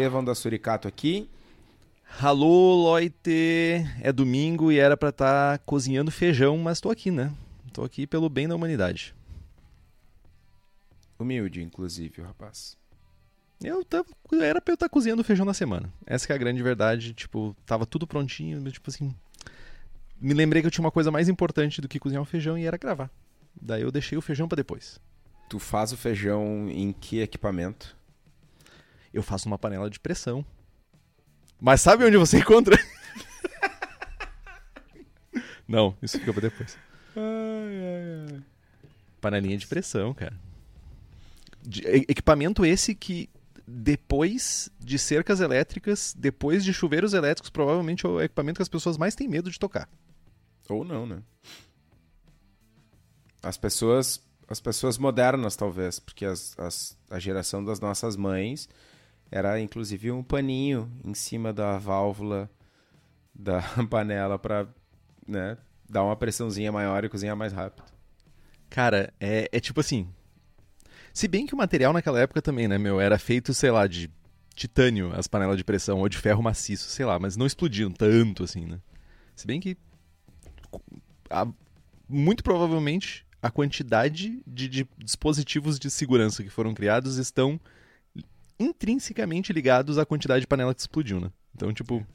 Estevão da Suricato aqui. Alô, Loite! É domingo e era pra estar tá cozinhando feijão, mas tô aqui, né? Tô aqui pelo bem da humanidade. Humilde, inclusive, o rapaz. Eu tava, era pra eu estar tá cozinhando feijão na semana. Essa é a grande verdade. Tipo, tava tudo prontinho, mas, tipo assim. Me lembrei que eu tinha uma coisa mais importante do que cozinhar o feijão e era gravar. Daí eu deixei o feijão para depois. Tu faz o feijão em que equipamento? Eu faço uma panela de pressão. Mas sabe onde você encontra? Não, isso fica pra depois. Ai, ai, ai. Panelinha de pressão, cara. De, equipamento esse que depois de cercas elétricas, depois de chuveiros elétricos, provavelmente é o equipamento que as pessoas mais têm medo de tocar. Ou não, né? As pessoas, as pessoas modernas, talvez, porque as, as, a geração das nossas mães era inclusive um paninho em cima da válvula da panela para né, dar uma pressãozinha maior e cozinhar mais rápido. Cara, é, é tipo assim, se bem que o material naquela época também, né, meu, era feito, sei lá, de titânio, as panelas de pressão, ou de ferro maciço, sei lá, mas não explodiam tanto assim, né? Se bem que. A, muito provavelmente a quantidade de, de, dispositivos de segurança que foram criados estão intrinsecamente ligados à quantidade de panela que explodiu, né? Então, tipo.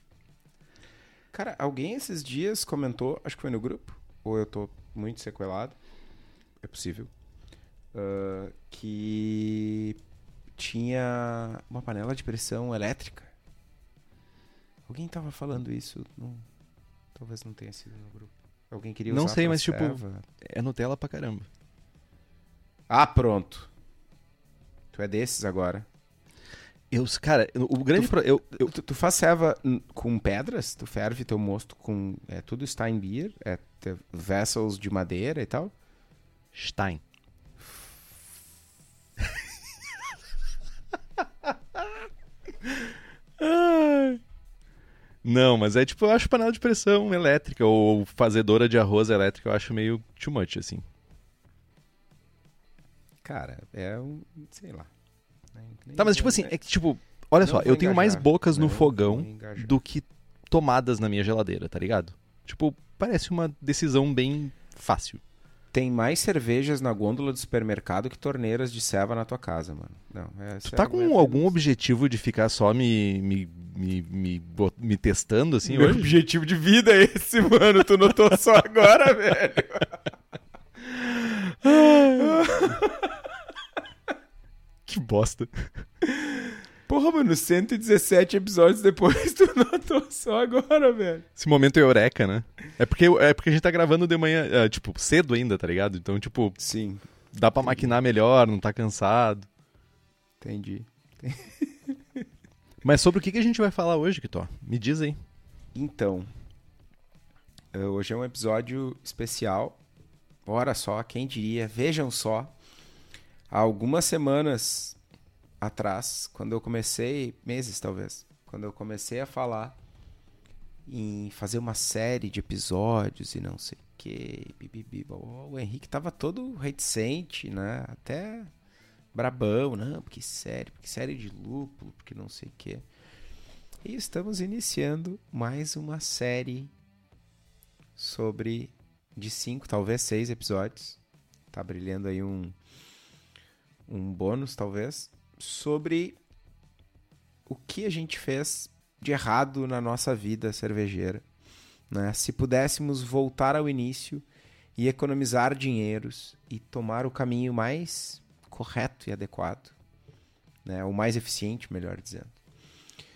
Cara, alguém esses dias comentou, acho que foi no grupo, ou eu tô muito sequelado, é possível, uh, que tinha uma panela de pressão elétrica. Alguém tava falando isso, não, talvez não tenha sido no grupo. Alguém queria usar Não sei, mas tipo, é Nutella pra caramba. Ah, pronto. Tu é desses agora. Eu, cara, o grande tu, pro, eu, eu... Tu, tu, faz ceva com pedras? Tu ferve teu mosto com é tudo Steinbier, é vessels de madeira e tal? Stein. Não, mas é tipo, eu acho panela de pressão elétrica ou fazedora de arroz elétrica, eu acho meio too much, assim. Cara, é um. sei lá. Nem tá, mas tipo assim, é que tipo, olha só, eu tenho engajar. mais bocas no fogão do que tomadas na minha geladeira, tá ligado? Tipo, parece uma decisão bem fácil. Tem mais cervejas na gôndola do supermercado que torneiras de ceva na tua casa, mano. Não, é, tu tá com é algum objetivo de ficar só me, me, me, me, me testando assim Meu hoje? objetivo de vida é esse, mano. Tu notou só agora, velho. que bosta. Porra, mano, 117 episódios depois tu notou só agora, velho. Esse momento é eureka, né? É porque, é porque a gente tá gravando de manhã, é, tipo, cedo ainda, tá ligado? Então, tipo. Sim. Dá pra Entendi. maquinar melhor, não tá cansado. Entendi. Mas sobre o que, que a gente vai falar hoje, Kitó? Me diz aí. Então. Eh, hoje é um episódio especial. Ora só, quem diria? Vejam só. Há algumas semanas atrás, quando eu comecei, meses talvez, quando eu comecei a falar em fazer uma série de episódios e não sei o que, o Henrique tava todo reticente, né? Até brabão, não, porque série, porque série de lúpulo, porque não sei o que. E estamos iniciando mais uma série sobre de cinco, talvez seis episódios. Tá brilhando aí um um bônus, talvez sobre o que a gente fez de errado na nossa vida cervejeira. Né? Se pudéssemos voltar ao início e economizar dinheiros e tomar o caminho mais correto e adequado, né? o mais eficiente, melhor dizendo.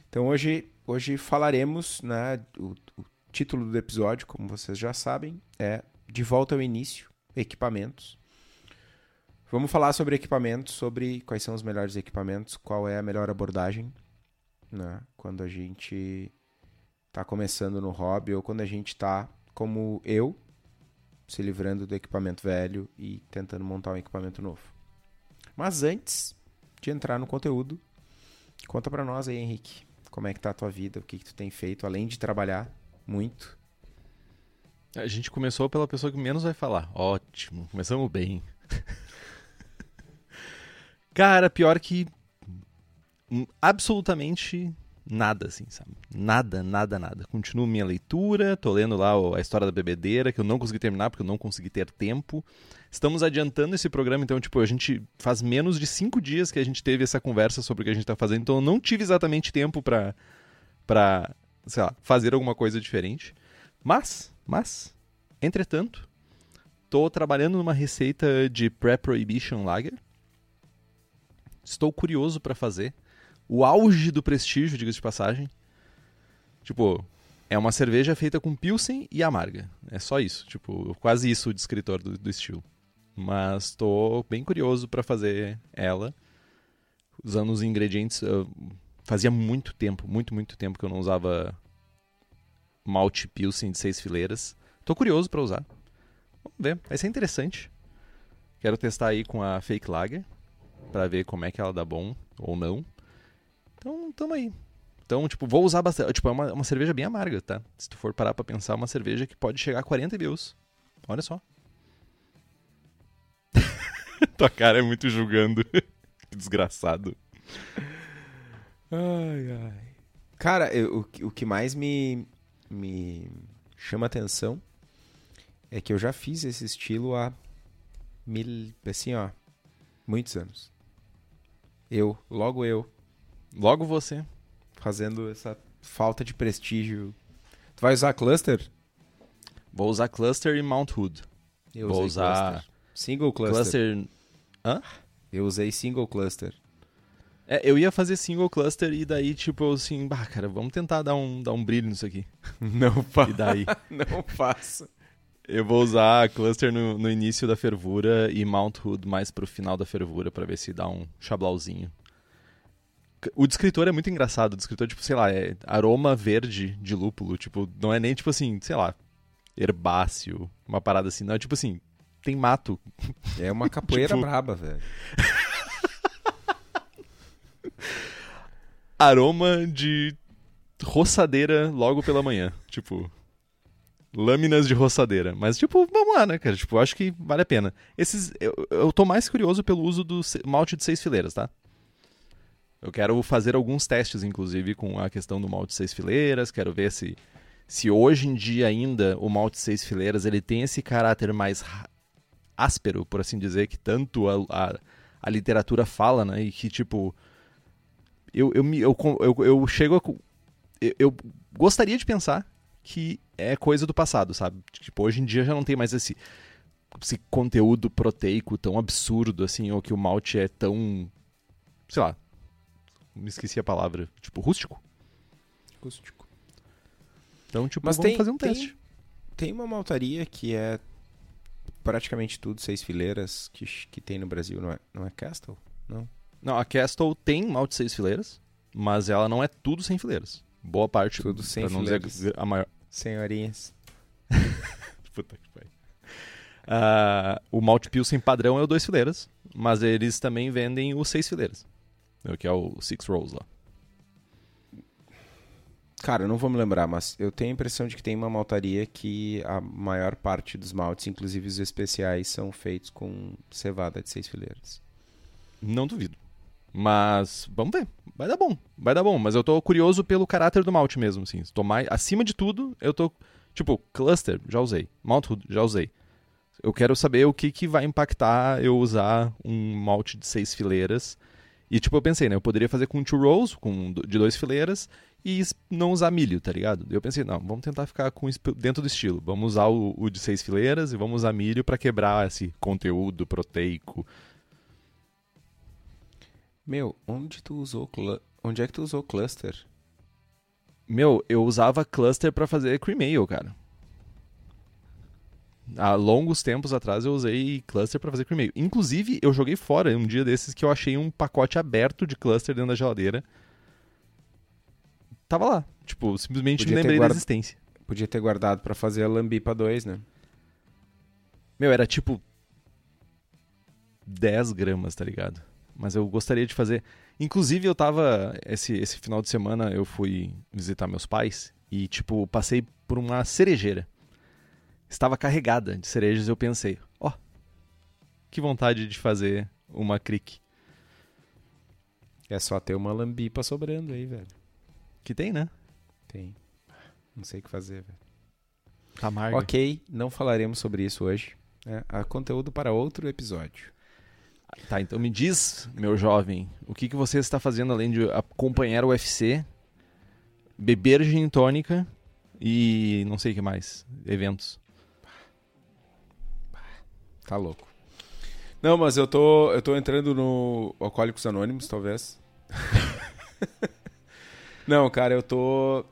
Então hoje, hoje falaremos, né, o, o título do episódio, como vocês já sabem, é De Volta ao Início, Equipamentos. Vamos falar sobre equipamentos, sobre quais são os melhores equipamentos, qual é a melhor abordagem, né, quando a gente está começando no hobby ou quando a gente está, como eu, se livrando do equipamento velho e tentando montar um equipamento novo. Mas antes de entrar no conteúdo, conta para nós aí, Henrique, como é que tá a tua vida, o que, que tu tem feito, além de trabalhar muito. A gente começou pela pessoa que menos vai falar. Ótimo, começamos bem. Cara, pior que absolutamente nada, assim, sabe? Nada, nada, nada. Continuo minha leitura, tô lendo lá a história da bebedeira, que eu não consegui terminar porque eu não consegui ter tempo. Estamos adiantando esse programa, então, tipo, a gente faz menos de cinco dias que a gente teve essa conversa sobre o que a gente tá fazendo, então eu não tive exatamente tempo pra, pra sei lá, fazer alguma coisa diferente. Mas, mas, entretanto, tô trabalhando numa receita de Pre-Prohibition Lager. Estou curioso para fazer o auge do prestígio, diga-se de passagem. Tipo, é uma cerveja feita com Pilsen e amarga. É só isso. Tipo, quase isso o descritor do, do estilo. Mas tô bem curioso para fazer ela. Usando os ingredientes. fazia muito tempo, muito, muito tempo que eu não usava malte Pilsen de seis fileiras. Tô curioso para usar. Vamos ver, vai ser interessante. Quero testar aí com a Fake Lager para ver como é que ela dá bom ou não. Então, tamo aí. Então, tipo, vou usar bastante. Tipo, é uma, uma cerveja bem amarga, tá? Se tu for parar pra pensar, é uma cerveja que pode chegar a 40 IBUs. Olha só. Tua cara é muito julgando. que desgraçado. Ai, ai. Cara, eu, o, o que mais me, me chama atenção é que eu já fiz esse estilo há mil, assim, ó, muitos anos. Eu, logo eu, Logo você. Fazendo essa falta de prestígio. Tu vai usar cluster? Vou usar cluster e Mount Hood. Eu Vou usar cluster. single cluster. cluster. Hã? Eu usei single cluster. É, eu ia fazer single cluster e daí, tipo, assim, bah, cara, vamos tentar dar um, dar um brilho nisso aqui. Não faço. E daí? Não faço. Eu vou usar cluster no, no início da fervura e Mount Hood mais pro final da fervura para ver se dá um chablauzinho. O descritor é muito engraçado. O descritor, tipo, sei lá, é aroma verde de lúpulo. Tipo, não é nem, tipo assim, sei lá, herbáceo, uma parada assim. Não, é tipo assim, tem mato. É uma capoeira tipo... braba, velho. aroma de roçadeira logo pela manhã. Tipo, lâminas de roçadeira. Mas, tipo, vamos lá, né, cara? Tipo, acho que vale a pena. Esses, eu, eu tô mais curioso pelo uso do malte de seis fileiras, tá? Eu quero fazer alguns testes, inclusive, com a questão do malte seis fileiras. Quero ver se, se hoje em dia ainda o malte seis fileiras ele tem esse caráter mais áspero, por assim dizer, que tanto a, a, a literatura fala, né? E que, tipo, eu, eu, eu, eu, eu chego a, eu, eu gostaria de pensar que é coisa do passado, sabe? Tipo, hoje em dia já não tem mais esse, esse conteúdo proteico tão absurdo, assim, ou que o malte é tão, sei lá, me esqueci a palavra, tipo, rústico. Rústico. Então, tipo, Mas vamos tem, fazer um tem, teste. Tem uma maltaria que é praticamente tudo seis fileiras que, que tem no Brasil, não é, não é Castle? Não. Não, a Castle tem malte seis fileiras, mas ela não é tudo sem fileiras. Boa parte. Tudo sem fileiras. Dizer a maior. Senhorinhas. Puta que pariu. Uh, o malte Pilsen padrão é o dois fileiras, mas eles também vendem o seis fileiras. É que é o Six Rolls lá. Cara, eu não vou me lembrar, mas eu tenho a impressão de que tem uma maltaria que a maior parte dos maltes, inclusive os especiais, são feitos com cevada de seis fileiras. Não duvido. Mas vamos ver. Vai dar bom. Vai dar bom. Mas eu tô curioso pelo caráter do malte mesmo, assim. Tô mais... Acima de tudo, eu tô. Tipo, cluster, já usei. Malthood, já usei. Eu quero saber o que, que vai impactar eu usar um malte de seis fileiras e tipo, eu pensei, né? Eu poderia fazer com two rows, com, de dois fileiras, e não usar milho, tá ligado? Eu pensei, não, vamos tentar ficar com dentro do estilo. Vamos usar o, o de seis fileiras e vamos usar milho para quebrar esse conteúdo proteico. Meu, onde tu usou onde é que tu usou cluster? Meu, eu usava cluster para fazer cream ale, cara. Há longos tempos atrás eu usei cluster para fazer cream ale. Inclusive, eu joguei fora um dia desses que eu achei um pacote aberto de cluster dentro da geladeira tava lá. Tipo, simplesmente Podia me lembrei guarda... da existência. Podia ter guardado para fazer a Lambipa 2, né? Meu, era tipo 10 gramas, tá ligado? Mas eu gostaria de fazer. Inclusive, eu tava. Esse, esse final de semana eu fui visitar meus pais e, tipo, passei por uma cerejeira. Estava carregada de cerejas e eu pensei, ó, oh, que vontade de fazer uma cric. É só ter uma lambipa sobrando aí, velho. Que tem, né? Tem. Não sei o que fazer, velho. Tá Ok, não falaremos sobre isso hoje. É, há conteúdo para outro episódio. Tá, então me diz, meu jovem, o que, que você está fazendo além de acompanhar o UFC, beber gin tônica e não sei o que mais, eventos. Tá louco. Não, mas eu tô, eu tô entrando no Alcoólicos Anônimos, talvez. Não, cara, eu tô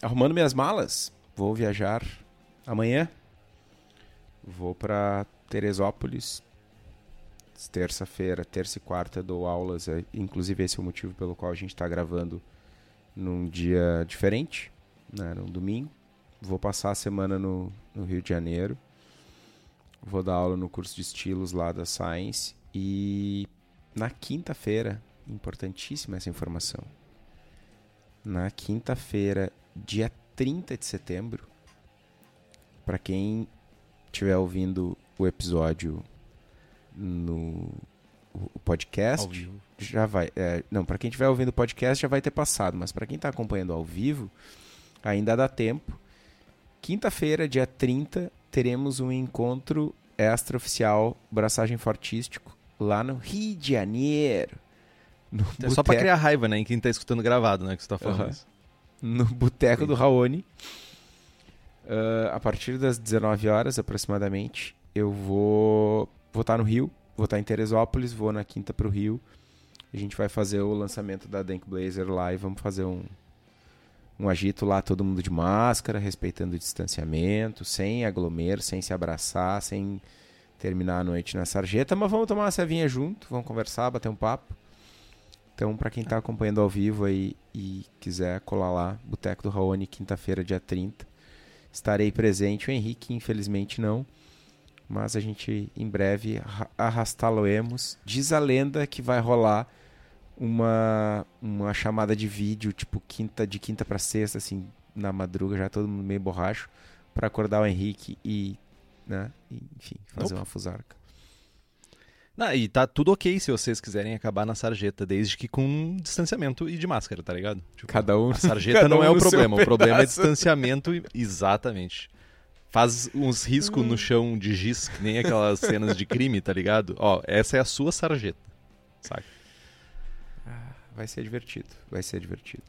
arrumando minhas malas. Vou viajar amanhã. Vou para Teresópolis. Terça-feira, terça e quarta dou aulas. É, inclusive esse é o motivo pelo qual a gente está gravando num dia diferente, né, num domingo. Vou passar a semana no, no Rio de Janeiro. Vou dar aula no curso de estilos lá da Science. E na quinta-feira, importantíssima essa informação na quinta-feira, dia 30 de setembro. Para quem estiver ouvindo o episódio no podcast, já vai. É, não, para quem estiver ouvindo o podcast já vai ter passado, mas para quem está acompanhando ao vivo, ainda dá tempo. Quinta-feira, dia 30, teremos um encontro extra-oficial Braçagem Fortístico lá no Rio de Janeiro. É só pra criar raiva, né? Em quem tá escutando gravado, né? Que você tá falando isso. No Boteco do Raoni. Uh, a partir das 19 horas, aproximadamente, eu vou vou estar tá no Rio, vou estar tá em Teresópolis, vou na quinta pro Rio. A gente vai fazer o lançamento da Dank Blazer lá e vamos fazer um, um agito lá, todo mundo de máscara, respeitando o distanciamento, sem aglomer, sem se abraçar, sem terminar a noite na sarjeta, mas vamos tomar uma cevinha junto, vamos conversar, bater um papo. Então, para quem está acompanhando ao vivo aí e quiser colar lá, Boteco do Raoni, quinta-feira, dia 30. Estarei presente. O Henrique, infelizmente, não. Mas a gente em breve arrastá-lo-emos. Diz a lenda que vai rolar uma, uma chamada de vídeo, tipo quinta de quinta para sexta, assim, na madruga, já todo mundo meio borracho, para acordar o Henrique e, né, enfim, fazer Opa. uma fusarca. Não, e tá tudo ok se vocês quiserem acabar na sarjeta, desde que com distanciamento e de máscara, tá ligado? Tipo, cada um. A sarjeta não um é o problema, o problema é distanciamento e... Exatamente. Faz uns riscos no chão de giz, que nem aquelas cenas de crime, tá ligado? Ó, essa é a sua sarjeta. Saca? Ah, vai ser divertido, vai ser divertido.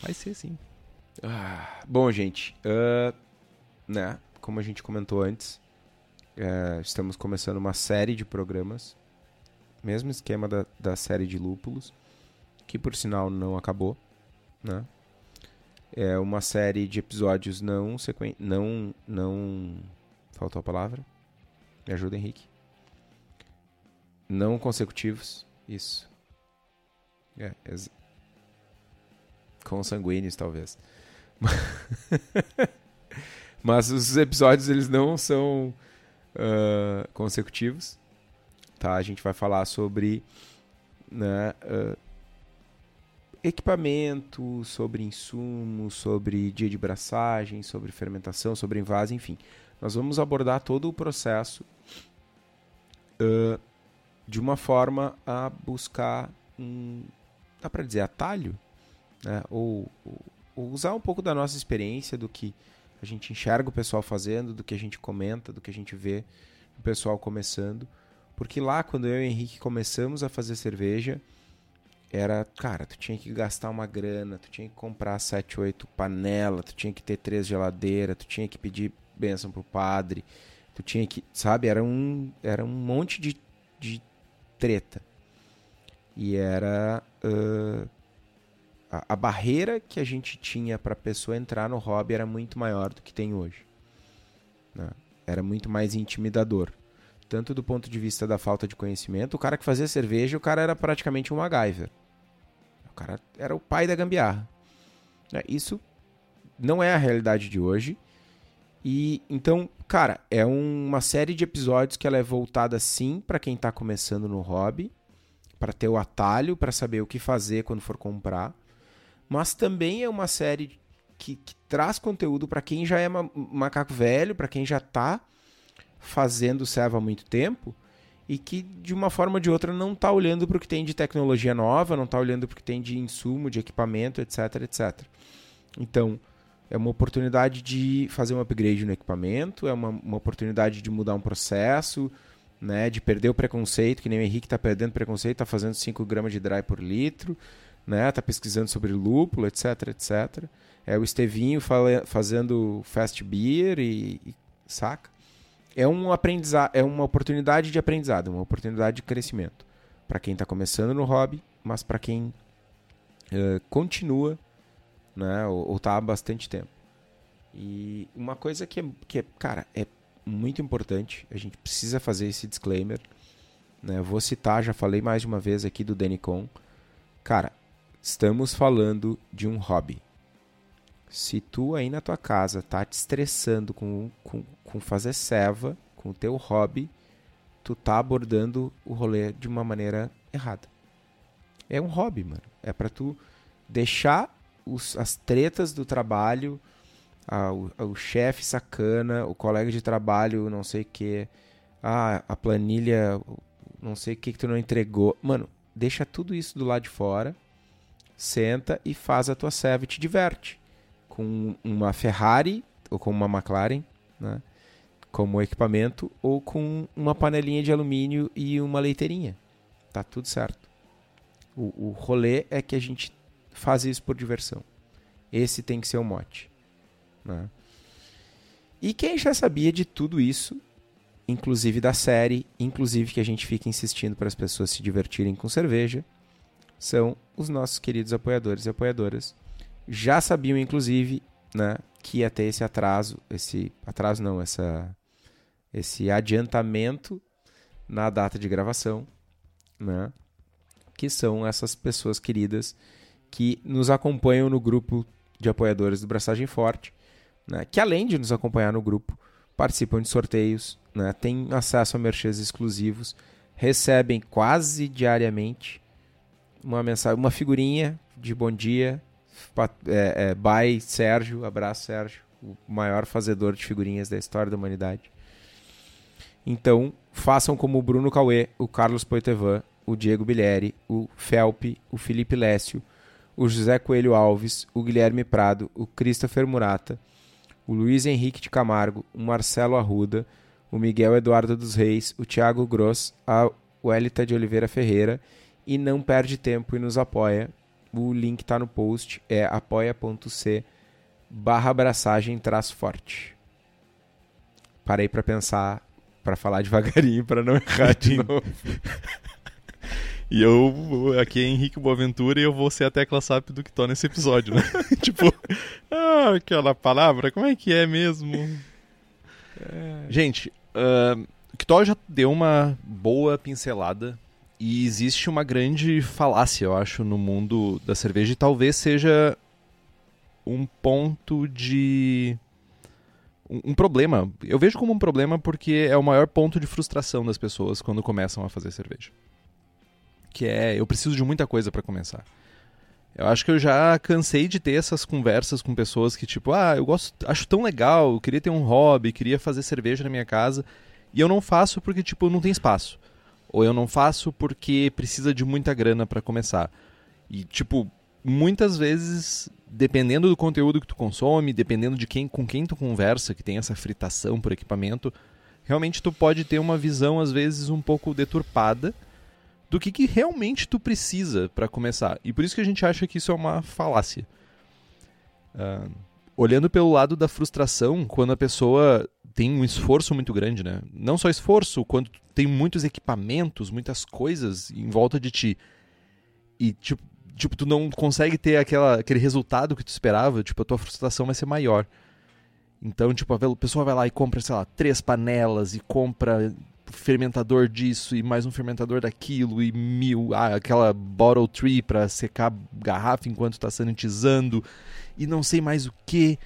Vai ser sim. Ah, bom, gente, uh, né? Como a gente comentou antes, é, estamos começando uma série de programas, mesmo esquema da, da série de lúpulos, que por sinal não acabou, né? É uma série de episódios não sequen... não não faltou a palavra. Me ajuda, Henrique. Não consecutivos, isso. É, ex... consanguíneos talvez. Mas os episódios eles não são uh, consecutivos. Tá? A gente vai falar sobre né, uh, equipamento, sobre insumos, sobre dia de braçagem, sobre fermentação, sobre invase, enfim. Nós vamos abordar todo o processo uh, de uma forma a buscar um, dá para dizer, atalho, né? ou, ou, ou usar um pouco da nossa experiência, do que a gente enxerga o pessoal fazendo, do que a gente comenta, do que a gente vê o pessoal começando. Porque lá, quando eu e o Henrique começamos a fazer cerveja, era, cara, tu tinha que gastar uma grana, tu tinha que comprar sete, oito panela, tu tinha que ter três geladeiras, tu tinha que pedir bênção pro padre, tu tinha que, sabe, era um, era um monte de, de treta. E era uh, a, a, barreira que a gente tinha para a pessoa entrar no hobby era muito maior do que tem hoje. Né? Era muito mais intimidador. Tanto do ponto de vista da falta de conhecimento, o cara que fazia cerveja, o cara era praticamente um MacGyver. O cara era o pai da gambiarra. Né? Isso não é a realidade de hoje. E então, cara, é uma série de episódios que ela é voltada sim para quem está começando no hobby, para ter o atalho, para saber o que fazer quando for comprar. Mas também é uma série que, que traz conteúdo para quem já é macaco velho, para quem já está fazendo serva há muito tempo e que de uma forma ou de outra não está olhando para o que tem de tecnologia nova, não está olhando para o que tem de insumo, de equipamento, etc, etc. Então, é uma oportunidade de fazer um upgrade no equipamento, é uma, uma oportunidade de mudar um processo, né, de perder o preconceito, que nem o Henrique está perdendo preconceito, está fazendo 5 gramas de dry por litro, né, tá pesquisando sobre lúpulo, etc, etc. É o Estevinho fazendo fast beer e, e saca? É um aprendizado, é uma oportunidade de aprendizado, uma oportunidade de crescimento para quem está começando no hobby, mas para quem uh, continua, né, ou está há bastante tempo. E uma coisa que é, que é, cara, é muito importante, a gente precisa fazer esse disclaimer, né? Vou citar, já falei mais de uma vez aqui do Denicon. Cara, estamos falando de um hobby. Se tu aí na tua casa tá te estressando com, com, com fazer serva, com o teu hobby, tu tá abordando o rolê de uma maneira errada. É um hobby, mano. É para tu deixar os, as tretas do trabalho, a, o, o chefe sacana, o colega de trabalho, não sei o que, ah, a planilha, não sei o que que tu não entregou. Mano, deixa tudo isso do lado de fora, senta e faz a tua serva e te diverte com uma Ferrari ou com uma McLaren, né? como equipamento, ou com uma panelinha de alumínio e uma leiteirinha. Tá tudo certo. O, o rolê é que a gente faz isso por diversão. Esse tem que ser o mote. Né? E quem já sabia de tudo isso, inclusive da série, inclusive que a gente fica insistindo para as pessoas se divertirem com cerveja, são os nossos queridos apoiadores e apoiadoras já sabiam, inclusive, né, que ia ter esse atraso, esse atraso não, essa, esse adiantamento na data de gravação, né, que são essas pessoas queridas que nos acompanham no grupo de apoiadores do Braçagem Forte, né, que além de nos acompanhar no grupo, participam de sorteios, né, têm acesso a merchês exclusivos, recebem quase diariamente uma mensagem, uma figurinha de bom dia, é, é, Sérgio, abraço Sérgio, o maior fazedor de figurinhas da história da humanidade. Então, façam como o Bruno Cauê, o Carlos Poitevin, o Diego Bilieri, o Felpe, o Felipe Lécio, o José Coelho Alves, o Guilherme Prado, o Christopher Murata, o Luiz Henrique de Camargo, o Marcelo Arruda, o Miguel Eduardo dos Reis, o Thiago Gross, a Welita de Oliveira Ferreira. E não perde tempo e nos apoia o link está no post, é apoia.c barra abraçagem traço forte. Parei para pensar, para falar devagarinho, para não errar de novo. E eu, aqui é Henrique Boaventura e eu vou ser a tecla SAP do que tô nesse episódio, né? tipo, ah, aquela palavra, como é que é mesmo? É... Gente, uh, o Kitó já deu uma boa pincelada e existe uma grande falácia, eu acho, no mundo da cerveja e talvez seja um ponto de. Um, problema. Eu vejo como um problema porque é o maior ponto de frustração das pessoas quando começam a fazer cerveja. Que é, eu preciso de muita coisa para começar. Eu acho que eu já cansei de ter essas conversas com pessoas que, tipo, ah, eu gosto, acho tão legal, eu queria ter um hobby, queria fazer cerveja na minha casa, e eu não faço porque, tipo, não tem espaço ou eu não faço porque precisa de muita grana para começar. E tipo, muitas vezes, dependendo do conteúdo que tu consome, dependendo de quem com quem tu conversa, que tem essa fritação por equipamento, realmente tu pode ter uma visão às vezes um pouco deturpada do que, que realmente tu precisa para começar. E por isso que a gente acha que isso é uma falácia. Uh, olhando pelo lado da frustração, quando a pessoa tem um esforço muito grande, né? Não só esforço, quando tem muitos equipamentos, muitas coisas em volta de ti. E, tipo, tipo, tu não consegue ter aquela, aquele resultado que tu esperava, tipo, a tua frustração vai ser maior. Então, tipo, a pessoa vai lá e compra, sei lá, três panelas e compra fermentador disso e mais um fermentador daquilo e mil, ah, aquela bottle tree para secar garrafa enquanto está sanitizando e não sei mais o que.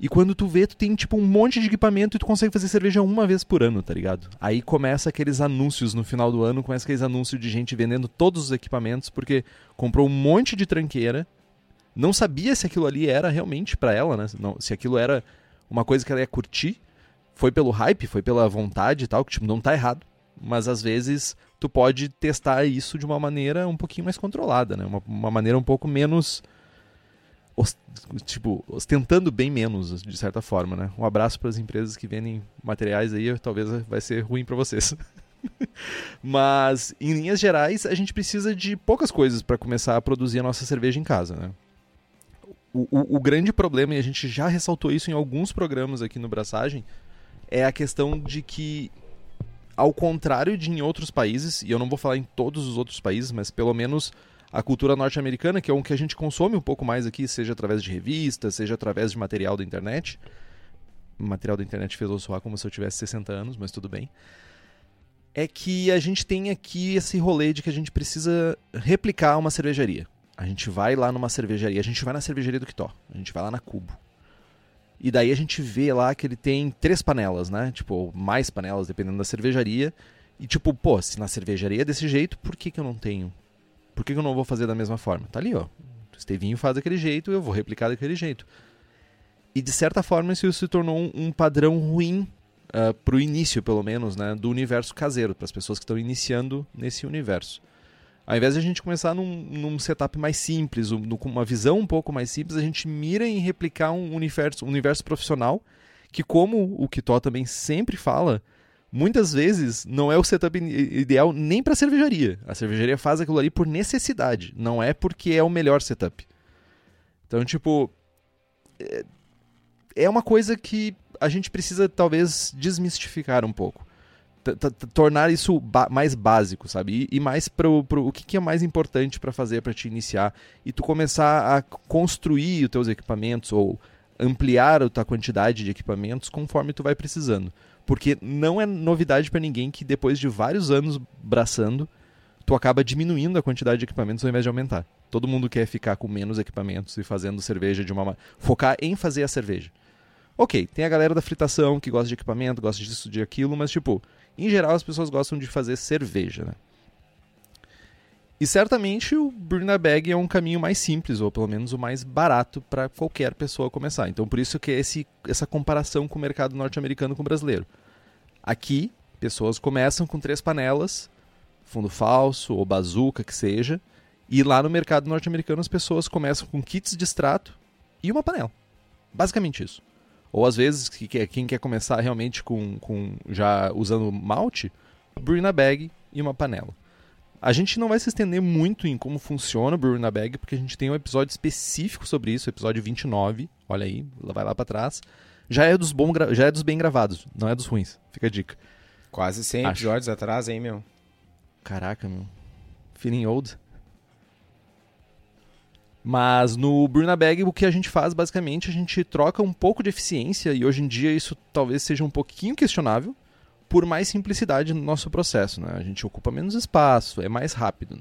E quando tu vê, tu tem tipo um monte de equipamento e tu consegue fazer cerveja uma vez por ano, tá ligado? Aí começa aqueles anúncios no final do ano, começa aqueles anúncios de gente vendendo todos os equipamentos porque comprou um monte de tranqueira, não sabia se aquilo ali era realmente para ela, né? Não, se aquilo era uma coisa que ela ia curtir. Foi pelo hype, foi pela vontade e tal, que tipo, não tá errado. Mas às vezes tu pode testar isso de uma maneira um pouquinho mais controlada, né? Uma, uma maneira um pouco menos tipo, ostentando bem menos, de certa forma, né? Um abraço para as empresas que vendem materiais aí, talvez vai ser ruim para vocês. Mas, em linhas gerais, a gente precisa de poucas coisas para começar a produzir a nossa cerveja em casa, né? O, o, o, grande problema, e a gente já ressaltou isso em alguns programas aqui no Braçagem, é a questão de que, ao contrário de em outros países, e eu não vou falar em todos os outros países, mas pelo menos a cultura norte-americana, que é um que a gente consome um pouco mais aqui, seja através de revistas, seja através de material da internet. O material da internet fez eu soar como se eu tivesse 60 anos, mas tudo bem. É que a gente tem aqui esse rolê de que a gente precisa replicar uma cervejaria. A gente vai lá numa cervejaria, a gente vai na cervejaria do Quitó, a gente vai lá na Cubo. E daí a gente vê lá que ele tem três panelas, né? Tipo, mais panelas, dependendo da cervejaria. E tipo, pô, se na cervejaria é desse jeito, por que, que eu não tenho por que eu não vou fazer da mesma forma? Tá ali, ó. O Estevinho faz daquele jeito, eu vou replicar daquele jeito. E de certa forma isso se tornou um, padrão ruim uh, pro início, pelo menos, né, do universo caseiro, para as pessoas que estão iniciando nesse universo. Ao invés de a gente começar num, num setup mais simples, um, com uma visão um pouco mais simples, a gente mira em replicar um universo, um universo profissional que, como o Kitó também sempre fala, muitas vezes não é o setup ideal nem para cervejaria. A cervejaria faz aquilo ali por necessidade, não é porque é o melhor setup. Então, tipo, é, é uma coisa que a gente precisa talvez desmistificar um pouco. Tornar isso mais básico, sabe? E, e mais pro, pro o que, que é mais importante para fazer para te iniciar e tu começar a construir os teus equipamentos ou ampliar a tua quantidade de equipamentos conforme tu vai precisando. Porque não é novidade para ninguém que depois de vários anos braçando, tu acaba diminuindo a quantidade de equipamentos ao invés de aumentar. Todo mundo quer ficar com menos equipamentos e fazendo cerveja de uma focar em fazer a cerveja. OK, tem a galera da fritação que gosta de equipamento, gosta disso, de aquilo, mas tipo, em geral as pessoas gostam de fazer cerveja, né? E certamente o Burn Bag é um caminho mais simples, ou pelo menos o mais barato para qualquer pessoa começar. Então por isso que é esse, essa comparação com o mercado norte-americano com o brasileiro. Aqui, pessoas começam com três panelas, fundo falso ou bazuca que seja, e lá no mercado norte-americano as pessoas começam com kits de extrato e uma panela. Basicamente isso. Ou às vezes, quem quer começar realmente com, com já usando malte, Brina Bag e uma panela. A gente não vai se estender muito em como funciona o Brew na Bag, porque a gente tem um episódio específico sobre isso, episódio 29. Olha aí, vai lá para trás. Já é dos bom, já é dos bem gravados, não é dos ruins. Fica a dica. Quase 100 Acho. episódios atrás, hein, meu? Caraca, meu. Feeling old. Mas no Bruna Bag, o que a gente faz basicamente, a gente troca um pouco de eficiência e hoje em dia isso talvez seja um pouquinho questionável por mais simplicidade no nosso processo. Né? A gente ocupa menos espaço, é mais rápido.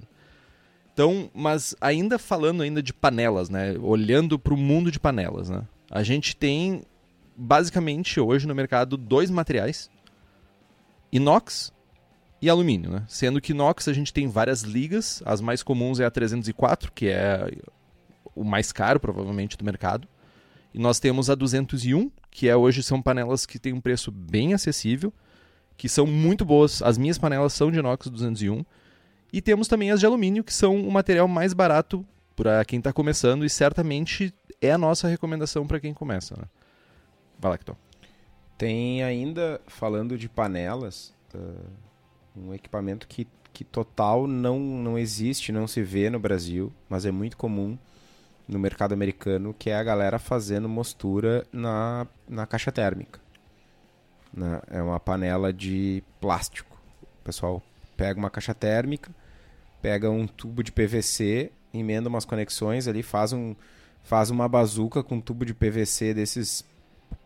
Então, mas ainda falando ainda de panelas, né? olhando para o mundo de panelas, né? a gente tem basicamente hoje no mercado dois materiais, inox e alumínio, né? Sendo que inox a gente tem várias ligas, as mais comuns é a 304, que é o mais caro provavelmente do mercado. E nós temos a 201, que é hoje são panelas que têm um preço bem acessível que são muito boas. As minhas panelas são de inox 201. E temos também as de alumínio, que são o material mais barato para quem está começando e certamente é a nossa recomendação para quem começa. Né? Vai lá, Kiton. Tem ainda, falando de panelas, uh, um equipamento que, que total não, não existe, não se vê no Brasil, mas é muito comum no mercado americano, que é a galera fazendo mostura na, na caixa térmica. Né? É uma panela de plástico. O pessoal pega uma caixa térmica, pega um tubo de PVC, emenda umas conexões ali, faz, um, faz uma bazuca com um tubo de PVC desses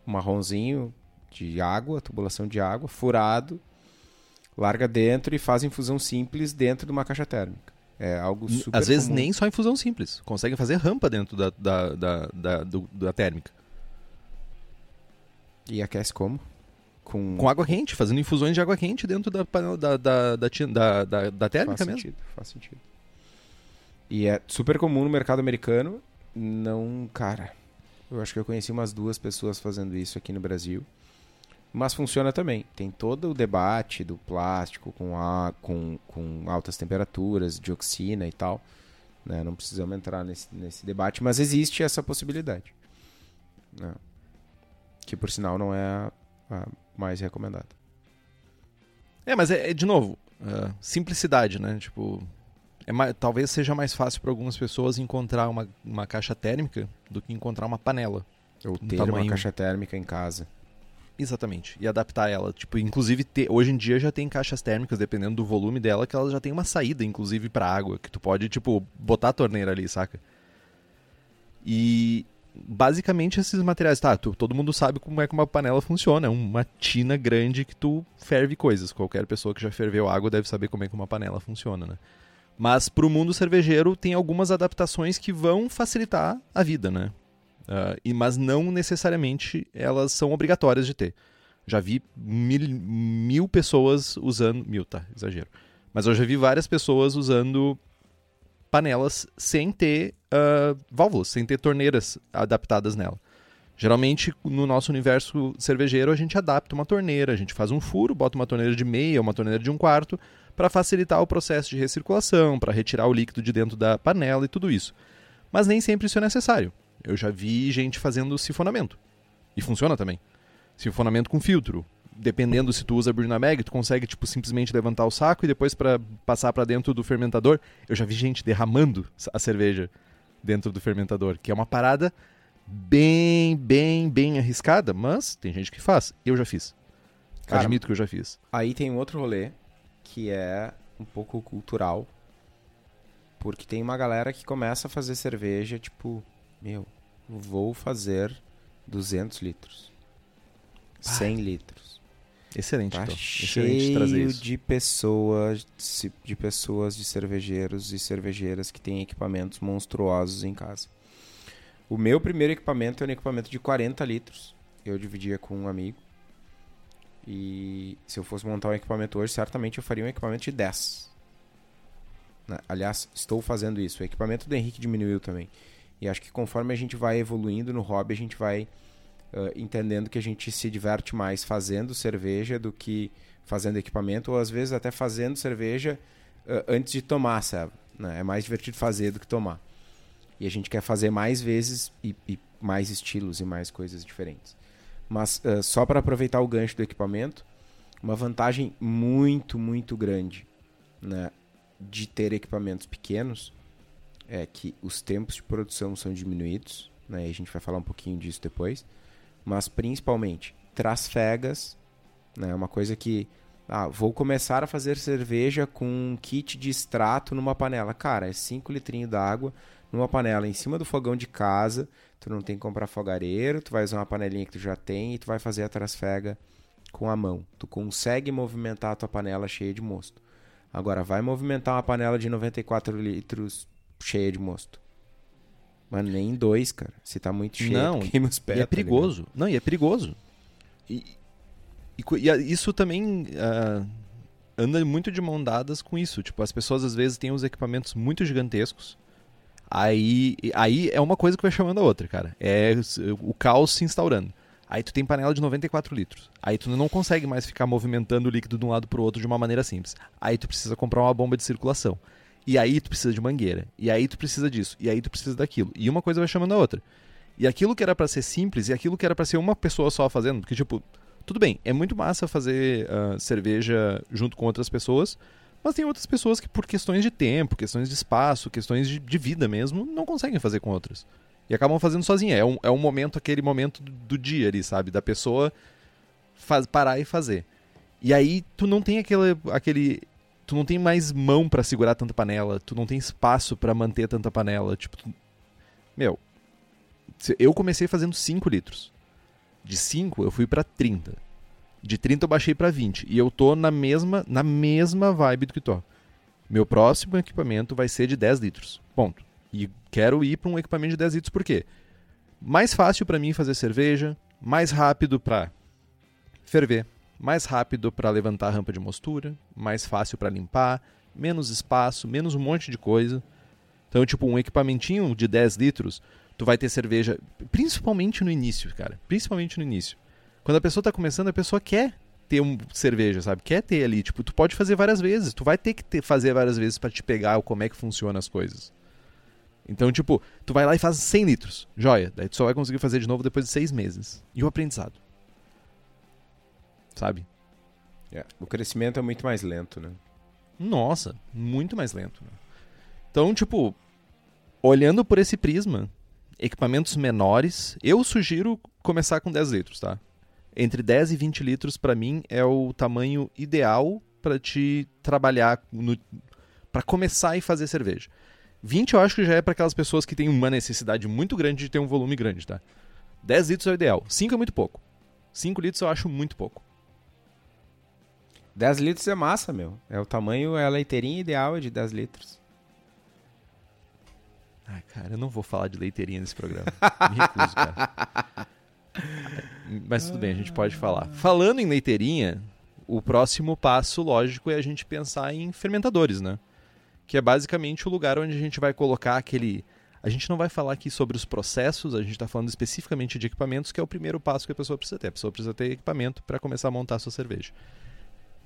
marronzinho de água, tubulação de água, furado, larga dentro e faz infusão simples dentro de uma caixa térmica. É algo super Às vezes comum. nem só infusão simples. Consegue fazer rampa dentro da, da, da, da, do- da térmica. E aquece como? Com, Com água quente, fazendo infusões de água quente dentro da, panela- da, da, da, da, da, da térmica faz mesmo. sentido, faz sentido. E é super comum no mercado americano. Não, cara. Eu acho que eu conheci umas duas pessoas fazendo isso aqui no Brasil. Mas funciona também. Tem todo o debate do plástico com, a, com, com altas temperaturas, dioxina e tal. né? Não precisamos entrar nesse, nesse debate, mas existe essa possibilidade. né? Que por sinal não é a, a mais recomendada. É, mas é, é, de novo, ah, simplicidade, né? Tipo, é ma- talvez seja mais fácil para algumas pessoas encontrar uma, uma caixa térmica do que encontrar uma panela. Ou ter uma tamanho- caixa térmica em casa. Exatamente. E adaptar ela. Tipo, inclusive, te- hoje em dia já tem caixas térmicas, dependendo do volume dela, que elas já tem uma saída, inclusive, pra água. Que tu pode, tipo, botar a torneira ali, saca? E basicamente esses materiais, tá? tu- todo mundo sabe como é que uma panela funciona. É uma tina grande que tu ferve coisas. Qualquer pessoa que já ferveu água deve saber como é que uma panela funciona, né? Mas pro mundo cervejeiro tem algumas adaptações que vão facilitar a vida, né? Ah, e, mas não necessariamente elas são obrigatórias de ter. Já vi mil, mil pessoas usando. Mil, tá, exagero. Mas eu já vi várias pessoas usando panelas sem ter ah, válvulas, sem ter torneiras adaptadas nela. Geralmente, no nosso universo cervejeiro, a gente adapta uma torneira, a gente faz um furo, bota uma torneira de meia, uma torneira de um quarto, para facilitar o processo de recirculação, para retirar o líquido de dentro da panela e tudo isso. Mas nem sempre isso é necessário. Eu já vi gente fazendo sifonamento. E funciona também. Sifonamento com filtro. Dependendo se tu usa Bruna Mag, tu consegue tipo simplesmente levantar o saco e depois para passar para dentro do fermentador. Eu já vi gente derramando a cerveja dentro do fermentador, que é uma parada bem, bem, bem arriscada, mas tem gente que faz. Eu já fiz. Cara, Admito que eu já fiz. Aí tem um outro rolê que é um pouco cultural. Porque tem uma galera que começa a fazer cerveja, tipo, meu, vou fazer 200 litros. 100 litros. Excelente, Tá então. Excelente trazer cheio isso. de pessoas, de pessoas, de cervejeiros e cervejeiras que têm equipamentos monstruosos em casa. O meu primeiro equipamento é um equipamento de 40 litros. Eu dividia com um amigo. E se eu fosse montar um equipamento hoje, certamente eu faria um equipamento de 10. Né? Aliás, estou fazendo isso. O equipamento do Henrique diminuiu também. E acho que conforme a gente vai evoluindo no hobby, a gente vai ah, entendendo que a gente se diverte mais fazendo cerveja do que fazendo equipamento, ou às vezes até fazendo cerveja ah, antes de tomar, sabe? Né? É mais divertido fazer do que tomar. E a gente quer fazer mais vezes e, e mais estilos e mais coisas diferentes. Mas ah, só para aproveitar o gancho do equipamento, uma vantagem muito, muito grande né, de ter equipamentos pequenos é que os tempos de produção são diminuídos, né, e a gente vai falar um pouquinho disso depois, mas principalmente trasfegas, né, uma coisa que ah, vou começar a fazer cerveja com um kit de extrato numa panela. Cara, é 5 litrinhos d'água numa panela em cima do fogão de casa, tu não tem que comprar fogareiro, tu vai usar uma panelinha que tu já tem e tu vai fazer a trasfega com a mão. Tu consegue movimentar a tua panela cheia de mosto. Agora, vai movimentar uma panela de 94 litros cheia de mosto. Mano, nem em dois, cara. Se tá muito cheio, Não, queima os pés. E é tá perigoso. Não, e é perigoso. E, e e isso também ah, anda muito de mão dadas com isso. Tipo, as pessoas às vezes têm uns equipamentos muito gigantescos. Aí, aí é uma coisa que vai chamando a outra, cara. É o caos se instaurando. Aí tu tem panela de 94 litros. Aí tu não consegue mais ficar movimentando o líquido de um lado pro outro de uma maneira simples. Aí tu precisa comprar uma bomba de circulação. E aí tu precisa de mangueira. E aí tu precisa disso. E aí tu precisa daquilo. E uma coisa vai chamando a outra. E aquilo que era pra ser simples e aquilo que era pra ser uma pessoa só fazendo, porque tipo, tudo bem, é muito massa fazer ah, cerveja junto com outras pessoas, Mas tem outras pessoas que, por questões de tempo, questões de espaço, questões de, de vida mesmo, não conseguem fazer com outras. E acabam fazendo sozinha. É um, é um momento, aquele momento do dia ali, sabe? Da pessoa faz, parar e fazer. E aí tu não tem aquele, aquele tu não tem mais mão para segurar tanta panela, tu não tem espaço para manter tanta panela, tipo, tu... meu, eu comecei fazendo 5 litros. De 5 eu fui para 30. De 30 eu baixei para 20 e eu tô na mesma na mesma vibe do que tô. Meu próximo equipamento vai ser de 10 litros. Ponto. E quero ir para um equipamento de 10 litros por quê? Mais fácil para mim fazer cerveja, mais rápido para ferver, mais rápido para levantar a rampa de mostura, mais fácil para limpar, menos espaço, menos um monte de coisa. Então, tipo, um equipamentinho de 10 litros, tu vai ter cerveja, principalmente no início, cara. Principalmente no início. Quando a pessoa está começando, a pessoa quer ter um cerveja, sabe? Quer ter ali, tipo, tu pode fazer várias vezes, tu vai ter que ter, fazer várias vezes para te pegar como é que funciona as coisas. Então, tipo, tu vai lá e faz 100 litros, joia. Daí tu só vai conseguir fazer de novo depois de seis meses. E o aprendizado? Sabe? É, o crescimento é muito mais lento, né? Nossa, muito mais lento. Né? Então, tipo, olhando por esse prisma, equipamentos menores, eu sugiro começar com 10 litros, tá? Entre 10 e 20 litros, para mim, é o tamanho ideal para te trabalhar para começar e fazer cerveja. 20 eu acho que já é para aquelas pessoas que têm uma necessidade muito grande de ter um volume grande, tá? 10 litros é o ideal. 5 é muito pouco. 5 litros eu acho muito pouco. 10 litros é massa, meu. É o tamanho, é a leiteirinha ideal é de 10 litros. Ai, cara, eu não vou falar de leiteirinha nesse programa. Me recuso, cara. Mas tudo bem, a gente pode falar. Falando em leiteirinha, o próximo passo, lógico, é a gente pensar em fermentadores, né? Que é basicamente o lugar onde a gente vai colocar aquele. A gente não vai falar aqui sobre os processos, a gente está falando especificamente de equipamentos, que é o primeiro passo que a pessoa precisa ter. A pessoa precisa ter equipamento para começar a montar a sua cerveja.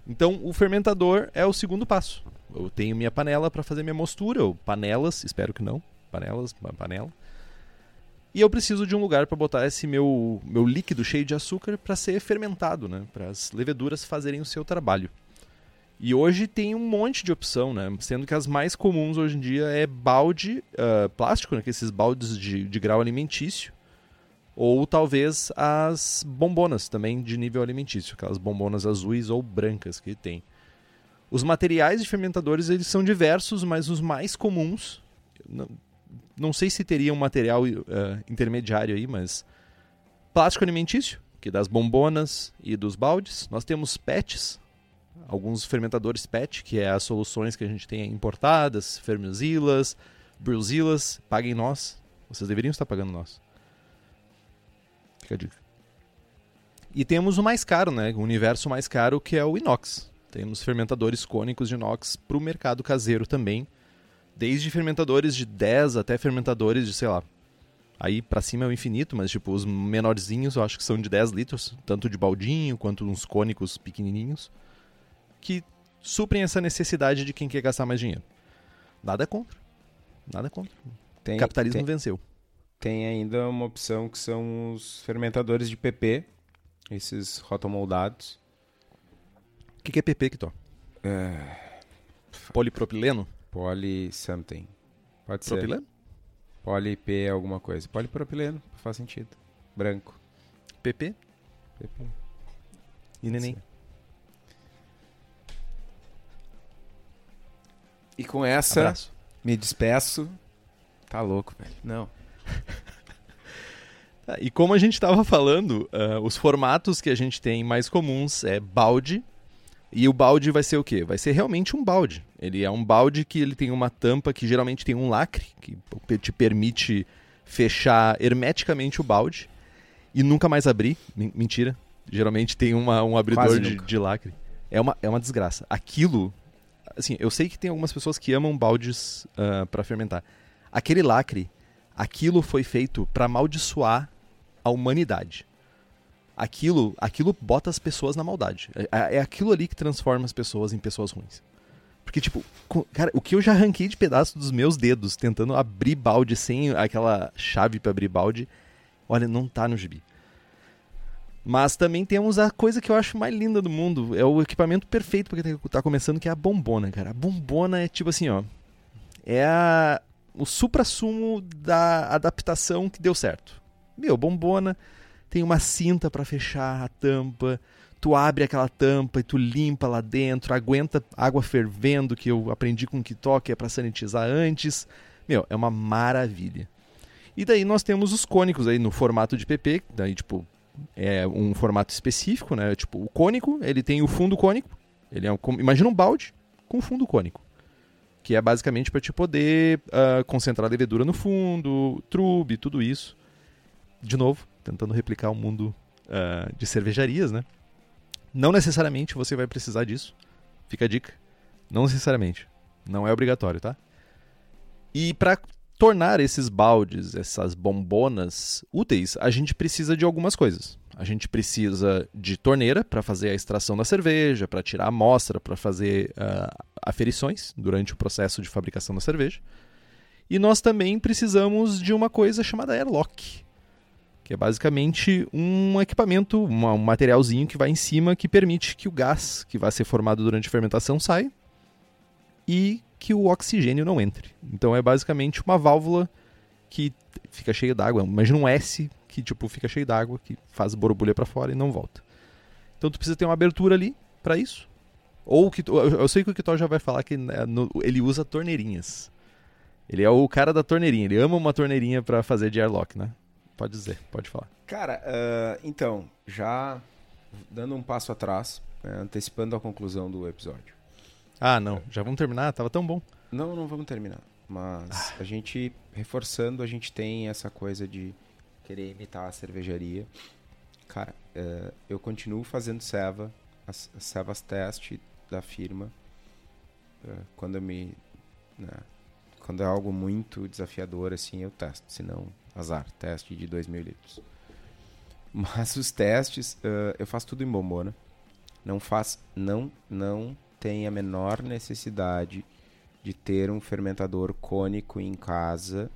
Então, o fermentador é o segundo passo. Eu tenho minha panela para fazer minha mostura, ou panelas, espero que não, panelas, panela. E eu preciso de um lugar para botar esse meu, meu líquido cheio de açúcar para ser fermentado, né? Para as leveduras fazerem o seu trabalho. E hoje tem um monte de opção, né? Sendo que as mais comuns hoje em dia é balde uh, plástico, né? Que esses baldes de, de grau alimentício, ou talvez as bombonas também de nível alimentício, aquelas bombonas azuis ou brancas que tem. Os materiais de fermentadores eles são diversos, mas os mais comuns, não, não sei se teria um material uh, intermediário aí, mas plástico alimentício, que é das bombonas e dos baldes. Nós temos PETs, alguns fermentadores PET, que é as soluções que a gente tem importadas, Fermizilas, Bruzilas, paguem nós. Vocês deveriam estar pagando nós. Fica a dica. E temos o mais caro, né? O universo mais caro que é o inox. Temos fermentadores cônicos de inox para o mercado caseiro também. Desde fermentadores de 10 até fermentadores de, sei lá, aí para cima é o infinito, mas tipo, os menorzinhos eu acho que são de 10 litros, tanto de baldinho quanto uns cônicos pequenininhos, que suprem essa necessidade de quem quer gastar mais dinheiro. Nada contra. Nada contra. Tem, Capitalismo tem, venceu. Tem ainda uma opção que são os fermentadores de PP, esses rotomoldados. O que, que é PP, Kitó? É... Polipropileno? Poly something. Pode Propileno? ser. Poly P alguma coisa. Polipropileno, faz sentido. Branco. PP? PP. E neném? E com essa, Abraço. me despeço. Tá louco, velho. Não. E como a gente estava falando, uh, os formatos que a gente tem mais comuns é balde. E o balde vai ser o quê? Vai ser realmente um balde. Ele é um balde que ele tem uma tampa que geralmente tem um lacre, que te permite fechar hermeticamente o balde e nunca mais abrir. Mentira. Geralmente tem uma, um abridor de, de, lacre. É uma, é uma desgraça. Aquilo. Assim, eu sei que tem algumas pessoas que amam baldes uh, para fermentar. Aquele lacre, aquilo foi feito para amaldiçoar a humanidade. Aquilo, aquilo bota as pessoas na maldade. É, é aquilo ali que transforma as pessoas em pessoas ruins. Porque, tipo, cara, o que eu já arranquei de pedaço dos meus dedos tentando abrir balde sem aquela chave para abrir balde, olha, não tá no gibi. Mas também temos a coisa que eu acho mais linda do mundo. É o equipamento perfeito para quem tá começando, que é a bombona, cara. A bombona é tipo assim, ó. É a, o supra-sumo da adaptação que deu certo. Meu, bombona tem uma cinta para fechar a tampa. Tu abre aquela tampa e tu limpa lá dentro, aguenta água fervendo, que eu aprendi com que toque é para sanitizar antes. Meu, é uma maravilha. E daí nós temos os cônicos aí no formato de PP, daí tipo é um formato específico, né? Tipo, o cônico, ele tem o fundo cônico. Ele é um, imagina um balde com fundo cônico, que é basicamente para te poder uh, concentrar a levedura no fundo, trube, tudo isso. De novo, tentando replicar o mundo uh, de cervejarias, né? Não necessariamente você vai precisar disso. Fica a dica. Não necessariamente. Não é obrigatório, tá? E para tornar esses baldes, essas bombonas úteis, a gente precisa de algumas coisas. A gente precisa de torneira para fazer a extração da cerveja, para tirar a amostra, para fazer uh, aferições durante o processo de fabricação da cerveja. E nós também precisamos de uma coisa chamada airlock, que é basicamente um equipamento, um materialzinho que vai em cima que permite que o gás que vai ser formado durante a fermentação saia e que o oxigênio não entre. Então é basicamente uma válvula que fica cheia d'água. Imagina um S que tipo fica cheio d'água, que faz borbulha para fora e não volta. Então tu precisa ter uma abertura ali para isso. Ou que eu sei que o Kitó já vai falar que né, ele usa torneirinhas. Ele é o cara da torneirinha, ele ama uma torneirinha para fazer de airlock, né? Pode dizer, pode falar. Cara, uh, então, já dando um passo atrás, né, antecipando a conclusão do episódio. Ah, não. Já vamos terminar? Tava tão bom. Não, não vamos terminar. Mas ah. a gente, reforçando, a gente tem essa coisa de querer imitar a cervejaria. Cara, uh, eu continuo fazendo ceva, as, as cevas teste da firma. Quando me. Né, quando é algo muito desafiador, assim, eu testo. Senão, azar. Teste de 2 mil litros. Mas os testes, uh, eu faço tudo em bombona. Não faz. Não, não tem a menor necessidade de ter um fermentador cônico em casa,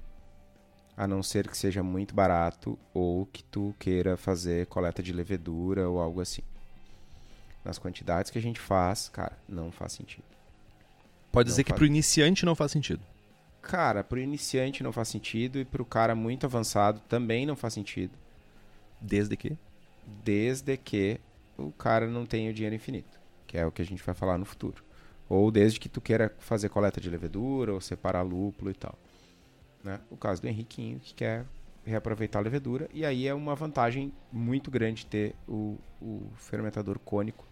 a não ser que seja muito barato ou que tu queira fazer coleta de levedura ou algo assim. Nas quantidades que a gente faz, cara, não faz sentido. Pode não dizer faz... que pro iniciante não faz sentido. Cara, pro iniciante não faz sentido e pro cara muito avançado também não faz sentido. Desde que? Desde que o cara não tenha o dinheiro infinito que é o que a gente vai falar no futuro. Ou desde que tu queira fazer coleta de levedura ou separar lúpulo e tal. Né? O caso do Henriquinho, que quer reaproveitar a levedura, e aí é uma vantagem muito grande ter o, o fermentador cônico.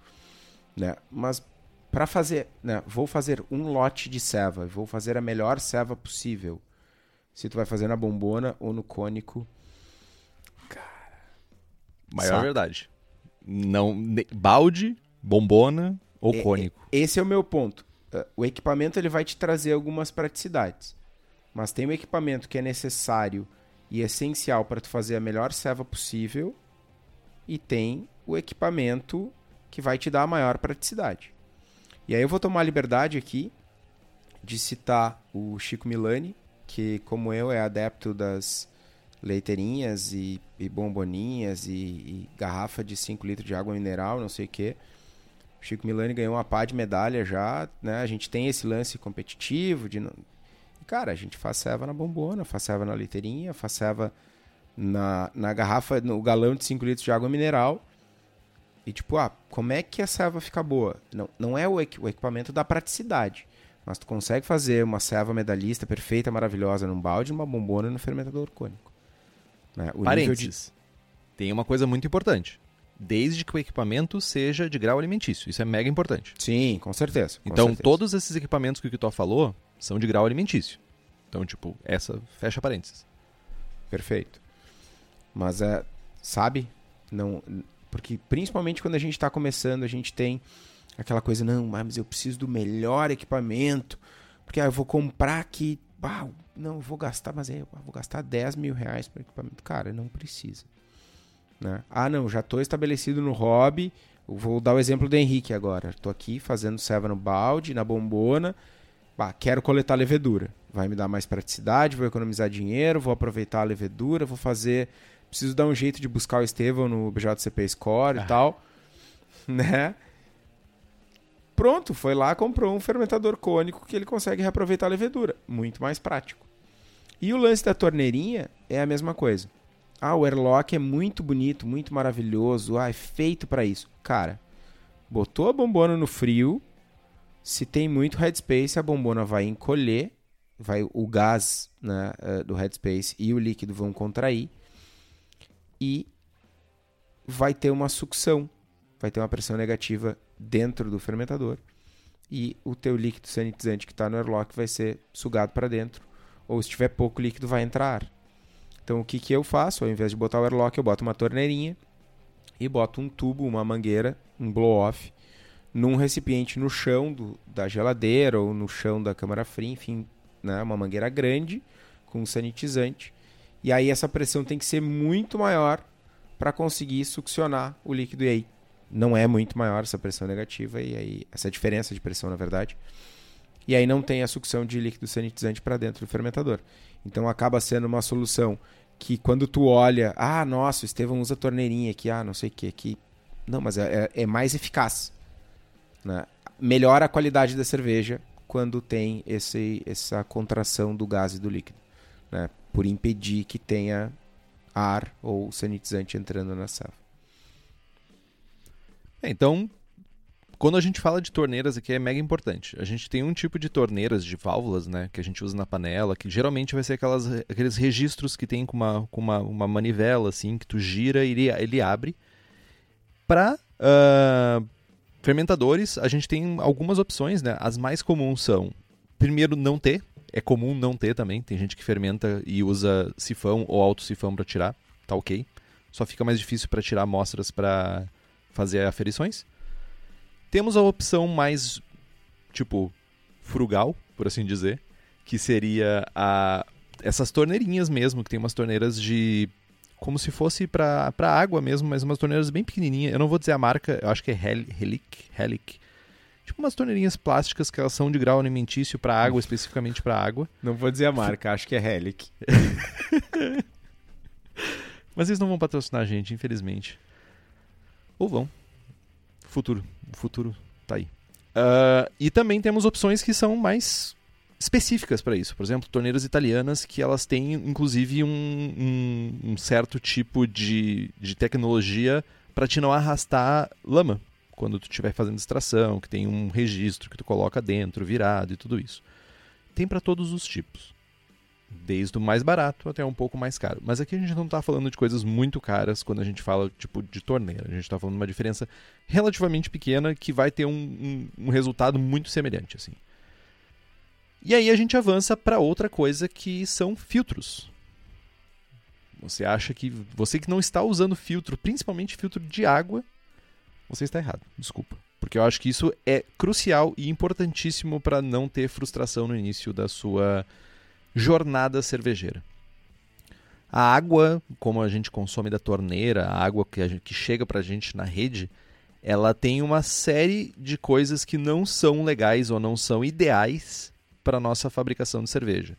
Né? Mas para fazer, né, vou fazer um lote de ceva, vou fazer a melhor ceva possível. Se tu vai fazer na bombona ou no cônico, cara, maior saca. verdade. Não, balde bombona ou é, cônico. Esse é o meu ponto. Uh, o equipamento ele vai te trazer algumas praticidades, mas tem um equipamento que é necessário e essencial para tu fazer a melhor serva possível e tem o equipamento que vai te dar a maior praticidade. E aí eu vou tomar a liberdade aqui de citar o Chico Milani, que como eu é adepto das leiteirinhas e, e bomboninhas e, e garrafa de 5 litros de água mineral, não sei o que. O Chico Milani ganhou uma pá de medalha já, né? A gente tem esse lance competitivo de cara, a gente faz ceva na bombona, faz ceva na liteirinha, faz ceva na, na garrafa, no galão de 5 litros de água mineral. E tipo, ah, como é que a ceva fica boa? Não, não é o, equi o equipamento da praticidade. Mas tu consegue fazer uma ceva medalhista perfeita, maravilhosa num balde, numa bombona e no fermentador cônico. Né? O Parênteses. De... Tem uma coisa muito importante desde que o equipamento seja de grau alimentício. Isso é mega importante. Sim, com certeza. Com então, certeza. todos esses equipamentos que o Kitó falou são de grau alimentício. Então, tipo, essa fecha parênteses. Perfeito. Mas, é, sabe, não, porque principalmente quando a gente está começando, a gente tem aquela coisa, não, mas eu preciso do melhor equipamento, porque ah, eu vou comprar aqui, ah, não, eu vou gastar, mas é, eu vou gastar 10 mil reais para equipamento. Cara, não precisa. Né? Ah, não, já estou estabelecido no hobby. Vou dar o exemplo do Henrique agora. Estou aqui fazendo serva no balde, na bombona. Quero coletar levedura. Vai me dar mais praticidade, vou economizar dinheiro, vou aproveitar a levedura, vou fazer preciso dar um jeito de buscar o Estevão no BJCP Score Ah. e tal, né? Pronto, foi lá, comprou um fermentador cônico que ele consegue reaproveitar a levedura. Muito mais prático. E o lance da torneirinha é a mesma coisa. Ah, o airlock é muito bonito, muito maravilhoso. Ah, é feito para isso. Cara, botou a bombona no frio. Se tem muito headspace, a bombona vai encolher. Vai, o gás né, eh, do headspace e o líquido vão contrair. E vai ter uma sucção. Vai ter uma pressão negativa dentro do fermentador. E o teu líquido sanitizante que está no airlock vai ser sugado para dentro. Ou se tiver pouco líquido, vai entrar ar. Então o que, que eu faço? Ao invés de botar o airlock, eu boto uma torneirinha e boto um tubo, uma mangueira, um blow-off, num recipiente no chão do- da geladeira ou no chão da câmara fria, enfim, né, uma mangueira grande com sanitizante. E aí essa pressão tem que ser muito maior para conseguir succionar o líquido. E aí não é muito maior essa pressão negativa e aí essa diferença de pressão, na verdade. E aí não tem a sucção de líquido sanitizante para dentro do fermentador. Então acaba sendo uma solução que quando tu olha, ah, nossa, o Estevão usa torneirinha aqui, ah, não sei o que, aqui. Não, mas é, é- é mais eficaz. Né? Melhora a qualidade da cerveja quando tem esse, essa contração do gás e do líquido. Né? Por impedir que tenha ar ou sanitizante entrando na sala. É, então, quando a gente fala de torneiras aqui é mega importante. A gente tem um tipo de torneiras de válvulas, né, que a gente usa na panela, que geralmente vai ser aquelas, aqueles registros que tem com uma, com uma, uma manivela, assim, que tu gira e ele, ele abre. Para fermentadores, a gente tem algumas opções, né? As mais comuns são, primeiro, não ter. É comum não ter também. Tem gente que fermenta e usa sifão ou autossifão para tirar. Tá ok. Só fica mais difícil para tirar amostras para fazer aferições. Temos a opção mais, tipo, frugal, por assim dizer, que seria a essas torneirinhas mesmo, que tem umas torneiras de como se fosse para água mesmo, mas umas torneiras bem pequenininhas. Eu não vou dizer a marca, eu acho que é Hel Helic, Helic. Tipo umas torneirinhas plásticas que elas são de grau alimentício para água, especificamente para água. Não vou dizer a marca, acho que é Helic. Mas eles não vão patrocinar a gente, infelizmente. Ou vão. Futuro. O futuro tá aí. Ah, e também temos opções que são mais específicas para isso. Por exemplo, torneiras italianas que elas têm, inclusive, um, um- um certo tipo de, de tecnologia para te não arrastar lama quando tu estiver fazendo extração, que tem um registro que tu coloca dentro, virado e tudo isso. Tem para todos os tipos. Desde o mais barato até um pouco mais caro. Mas aqui a gente não está falando de coisas muito caras quando a gente fala tipo de torneira. A gente está falando de uma diferença relativamente pequena que vai ter um, um- um resultado muito semelhante. assim. E aí a gente avança para outra coisa que são filtros. Você acha que você que não está usando filtro, principalmente filtro de água, você está errado. Desculpa. Porque eu acho que isso é crucial e importantíssimo para não ter frustração no início da sua jornada cervejeira. A água, como a gente consome da torneira, a água que, a gente, que chega pra gente na rede, ela tem uma série de coisas que não são legais ou não são ideais para nossa fabricação de cerveja.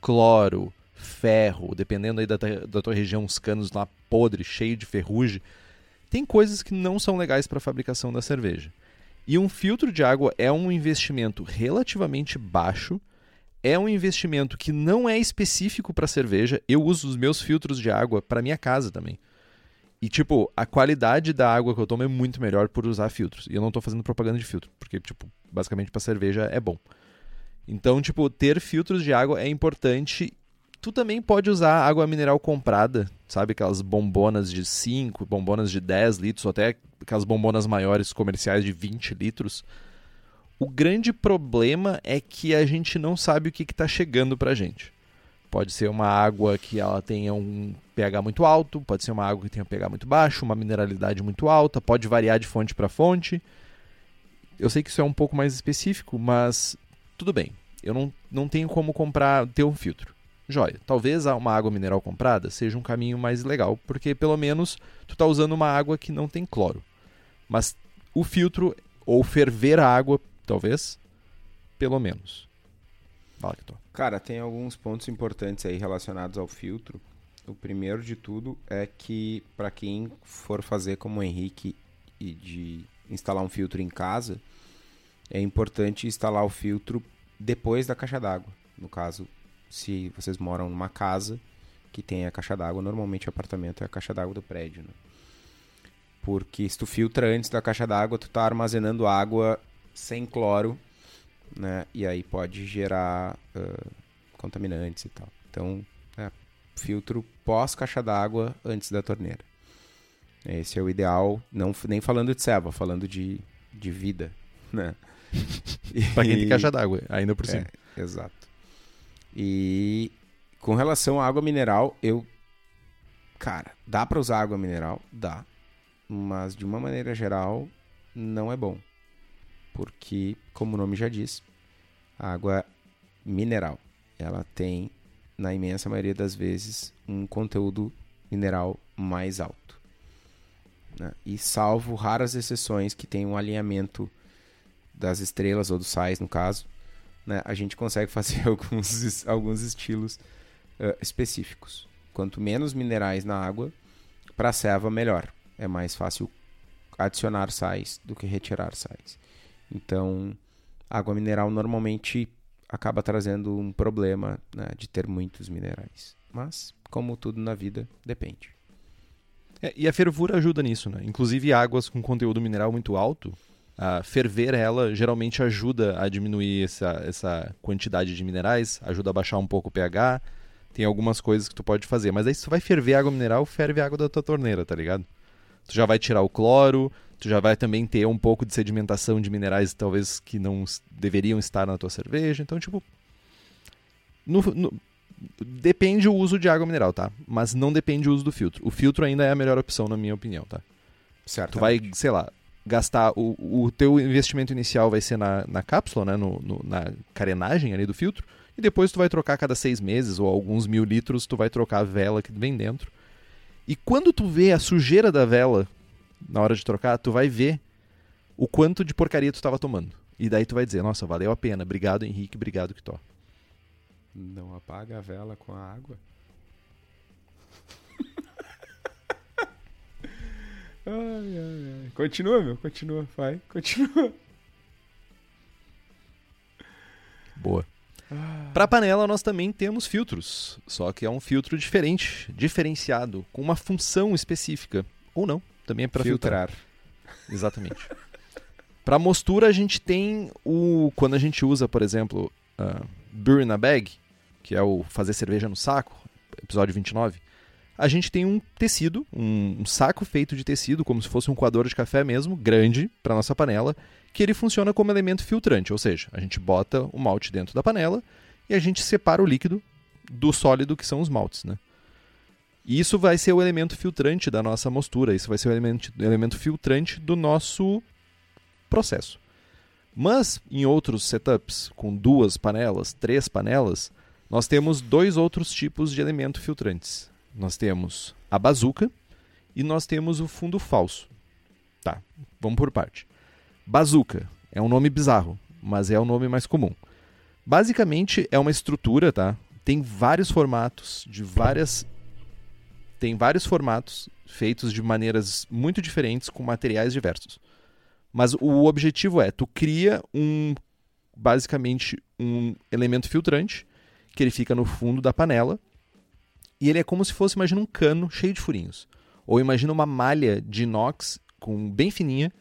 Cloro, ferro, dependendo aí da, da tua região, uns canos lá podres, cheio de ferrugem. Tem coisas que não são legais para a fabricação da cerveja. E um filtro de água é um investimento relativamente baixo é um investimento que não é específico para cerveja. Eu uso os meus filtros de água para minha casa também. E tipo, a qualidade da água que eu tomo é muito melhor por usar filtros. E eu não tô fazendo propaganda de filtro, porque tipo, basicamente para cerveja é bom. Então, tipo, ter filtros de água é importante. Tu também pode usar água mineral comprada, sabe? Aquelas bombonas de 5, bombonas de 10 litros, ou até aquelas bombonas maiores comerciais de 20 litros. O grande problema é que a gente não sabe o que está chegando para a gente. Pode ser uma água que ela tenha um pH muito alto, pode ser uma água que tenha um pH muito baixo, uma mineralidade muito alta, pode variar de fonte para fonte. Eu sei que isso é um pouco mais específico, mas tudo bem. Eu não, não tenho como comprar, ter um filtro. Joia, talvez uma água mineral comprada seja um caminho mais legal, porque pelo menos tu está usando uma água que não tem cloro. Mas o filtro, ou ferver a água, talvez, pelo menos. Fala que tô. Cara, tem alguns pontos importantes aí relacionados ao filtro. O primeiro de tudo é que para quem for fazer como o Henrique e de instalar um filtro em casa, é importante instalar o filtro depois da caixa d'água. No caso, se vocês moram numa casa que tem a caixa d'água, normalmente o apartamento é a caixa d'água do prédio, né? Porque se tu filtra antes da caixa d'água, tu tá armazenando água sem cloro, né? E aí pode gerar uh, contaminantes e tal. Então, é, filtro pós caixa d'água antes da torneira. Esse é o ideal, não nem falando de serva, falando de, de vida, né? pra quem tem caixa d'água, ainda por cima. É, exato. E com relação à água mineral, eu. Cara, dá para usar água mineral? Dá. Mas de uma maneira geral, não é bom. Porque, como o nome já diz, a água mineral, ela tem, na imensa maioria das vezes, um conteúdo mineral mais alto. Né? E salvo raras exceções que tem um alinhamento das estrelas ou dos sais, no caso, né, a gente consegue fazer alguns, alguns estilos uh, específicos. Quanto menos minerais na água, para a serva, melhor. É mais fácil adicionar sais do que retirar sais. Então, água mineral normalmente acaba trazendo um problema né, de ter muitos minerais. Mas, como tudo na vida, depende. É, e a fervura ajuda nisso, né? Inclusive águas com conteúdo mineral muito alto, a ferver ela geralmente ajuda a diminuir essa, essa quantidade de minerais, ajuda a baixar um pouco o pH. Tem algumas coisas que tu pode fazer. Mas aí se tu vai ferver água mineral, ferve a água da tua torneira, tá ligado? Tu já vai tirar o cloro, tu já vai também ter um pouco de sedimentação de minerais talvez que não deveriam estar na tua cerveja. Então, tipo. No, no, depende o uso de água mineral, tá? Mas não depende o uso do filtro. O filtro ainda é a melhor opção, na minha opinião, tá? Certo. Tu vai, sei lá, gastar o, o teu investimento inicial vai ser na, na cápsula, né, no, no, na carenagem ali do filtro, e depois tu vai trocar cada seis meses ou alguns mil litros, tu vai trocar a vela que vem dentro. E quando tu vê a sujeira da vela na hora de trocar, tu vai ver o quanto de porcaria tu estava tomando. E daí tu vai dizer, nossa, valeu a pena, obrigado Henrique, obrigado Kitó. Não apaga a vela com a água? Ai, ai, ai. Continua, meu. Continua. Vai. Continua. Boa. Ah. Para panela nós também temos filtros, só que é um filtro diferente, diferenciado, com uma função específica ou não, também é para filtrar. filtrar. Exatamente. para mostura a gente tem o quando a gente usa, por exemplo, uh, Beer in a Bag, que é o fazer cerveja no saco, episódio 29 a gente tem um tecido, um, saco feito de tecido, como se fosse um coador de café mesmo, grande, para nossa panela, que ele funciona como elemento filtrante, ou seja, a gente bota o malte dentro da panela e a gente separa o líquido do sólido que são os maltes, né? E isso vai ser o elemento filtrante da nossa mostura, isso vai ser o elemento, elemento filtrante do nosso processo. Mas em outros setups, com duas panelas, três panelas, nós temos dois outros tipos de elemento filtrantes nós temos a bazuca e nós temos o fundo falso. Tá, vamos por parte. Bazuca é um nome bizarro, mas é o nome mais comum. Basicamente é uma estrutura, tá? Tem vários formatos de várias tem vários formatos feitos de maneiras muito diferentes com materiais diversos. Mas o objetivo é tu cria um basicamente um elemento filtrante que ele fica no fundo da panela e ele é como se fosse, imagina um cano cheio de furinhos. Ou imagina uma malha de inox com bem fininha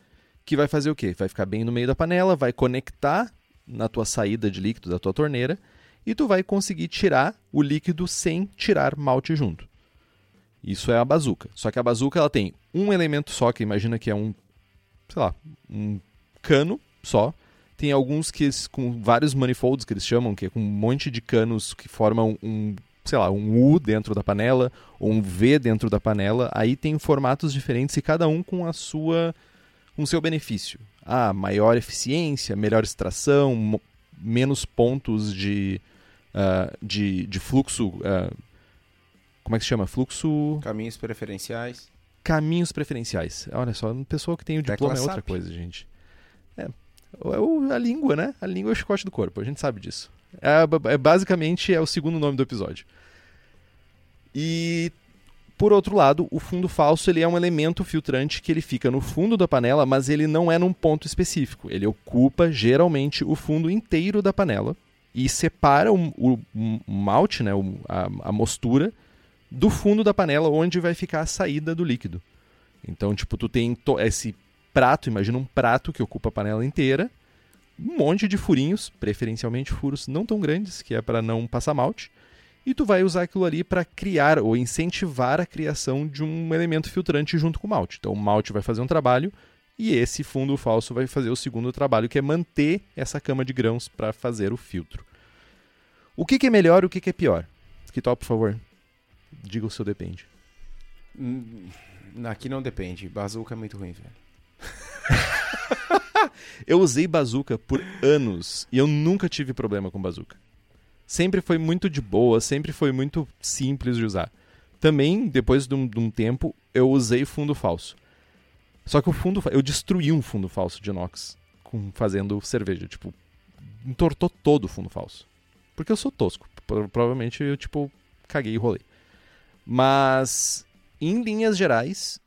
que vai fazer o quê? Vai ficar bem no meio da panela, vai conectar na tua saída de líquido da tua torneira e tu vai conseguir tirar o líquido sem tirar malte junto. Isso é a bazuca. Só que a bazuca ela tem um elemento só, que imagina que é um, sei lá, um cano só. Tem alguns que com vários manifolds que eles chamam, que é com um monte de canos que formam um sei lá, um U dentro da panela ou um V dentro da panela, aí tem formatos diferentes e cada um com a sua com o seu benefício. Ah, maior eficiência, melhor extração, menos pontos de, uh, de, de fluxo. Uh, como é que se chama? Fluxo. Caminhos preferenciais. Caminhos preferenciais. Olha só, uma pessoa que tem o diploma Tecla é outra coisa, gente. É, é a língua, né? A língua é o chicote do corpo, a gente sabe disso. É, é, basicamente é o segundo nome do episódio. E por outro lado, o fundo falso ele é um elemento filtrante que ele fica no fundo da panela, mas ele não é num ponto específico. Ele ocupa geralmente o fundo inteiro da panela e separa o, o, o malte, né, a, a mostura, do fundo da panela onde vai ficar a saída do líquido. Então, tipo, tu tem esse prato, imagina um prato que ocupa a panela inteira, um monte de furinhos, preferencialmente furos não tão grandes, que é para não passar malte e tu vai usar aquilo ali para criar ou incentivar a criação de um elemento filtrante junto com o malte. Então o malte vai fazer um trabalho e esse fundo falso vai fazer o segundo trabalho, que é manter essa cama de grãos para fazer o filtro. O que, que é melhor e o que, que é pior? Que top, por favor. Diga o seu depende. Hum, aqui não depende. Bazuca é muito ruim, velho. eu usei bazuca por anos e eu nunca tive problema com bazuca sempre foi muito de boa, sempre foi muito simples de usar. Também, depois de um, de um tempo, eu usei fundo falso. Só que o fundo. Eu destruí um fundo falso de inox com, fazendo cerveja. Tipo, entortou todo o fundo falso. Porque eu sou tosco. Provavelmente eu, tipo, caguei e rolei. Mas, em linhas gerais,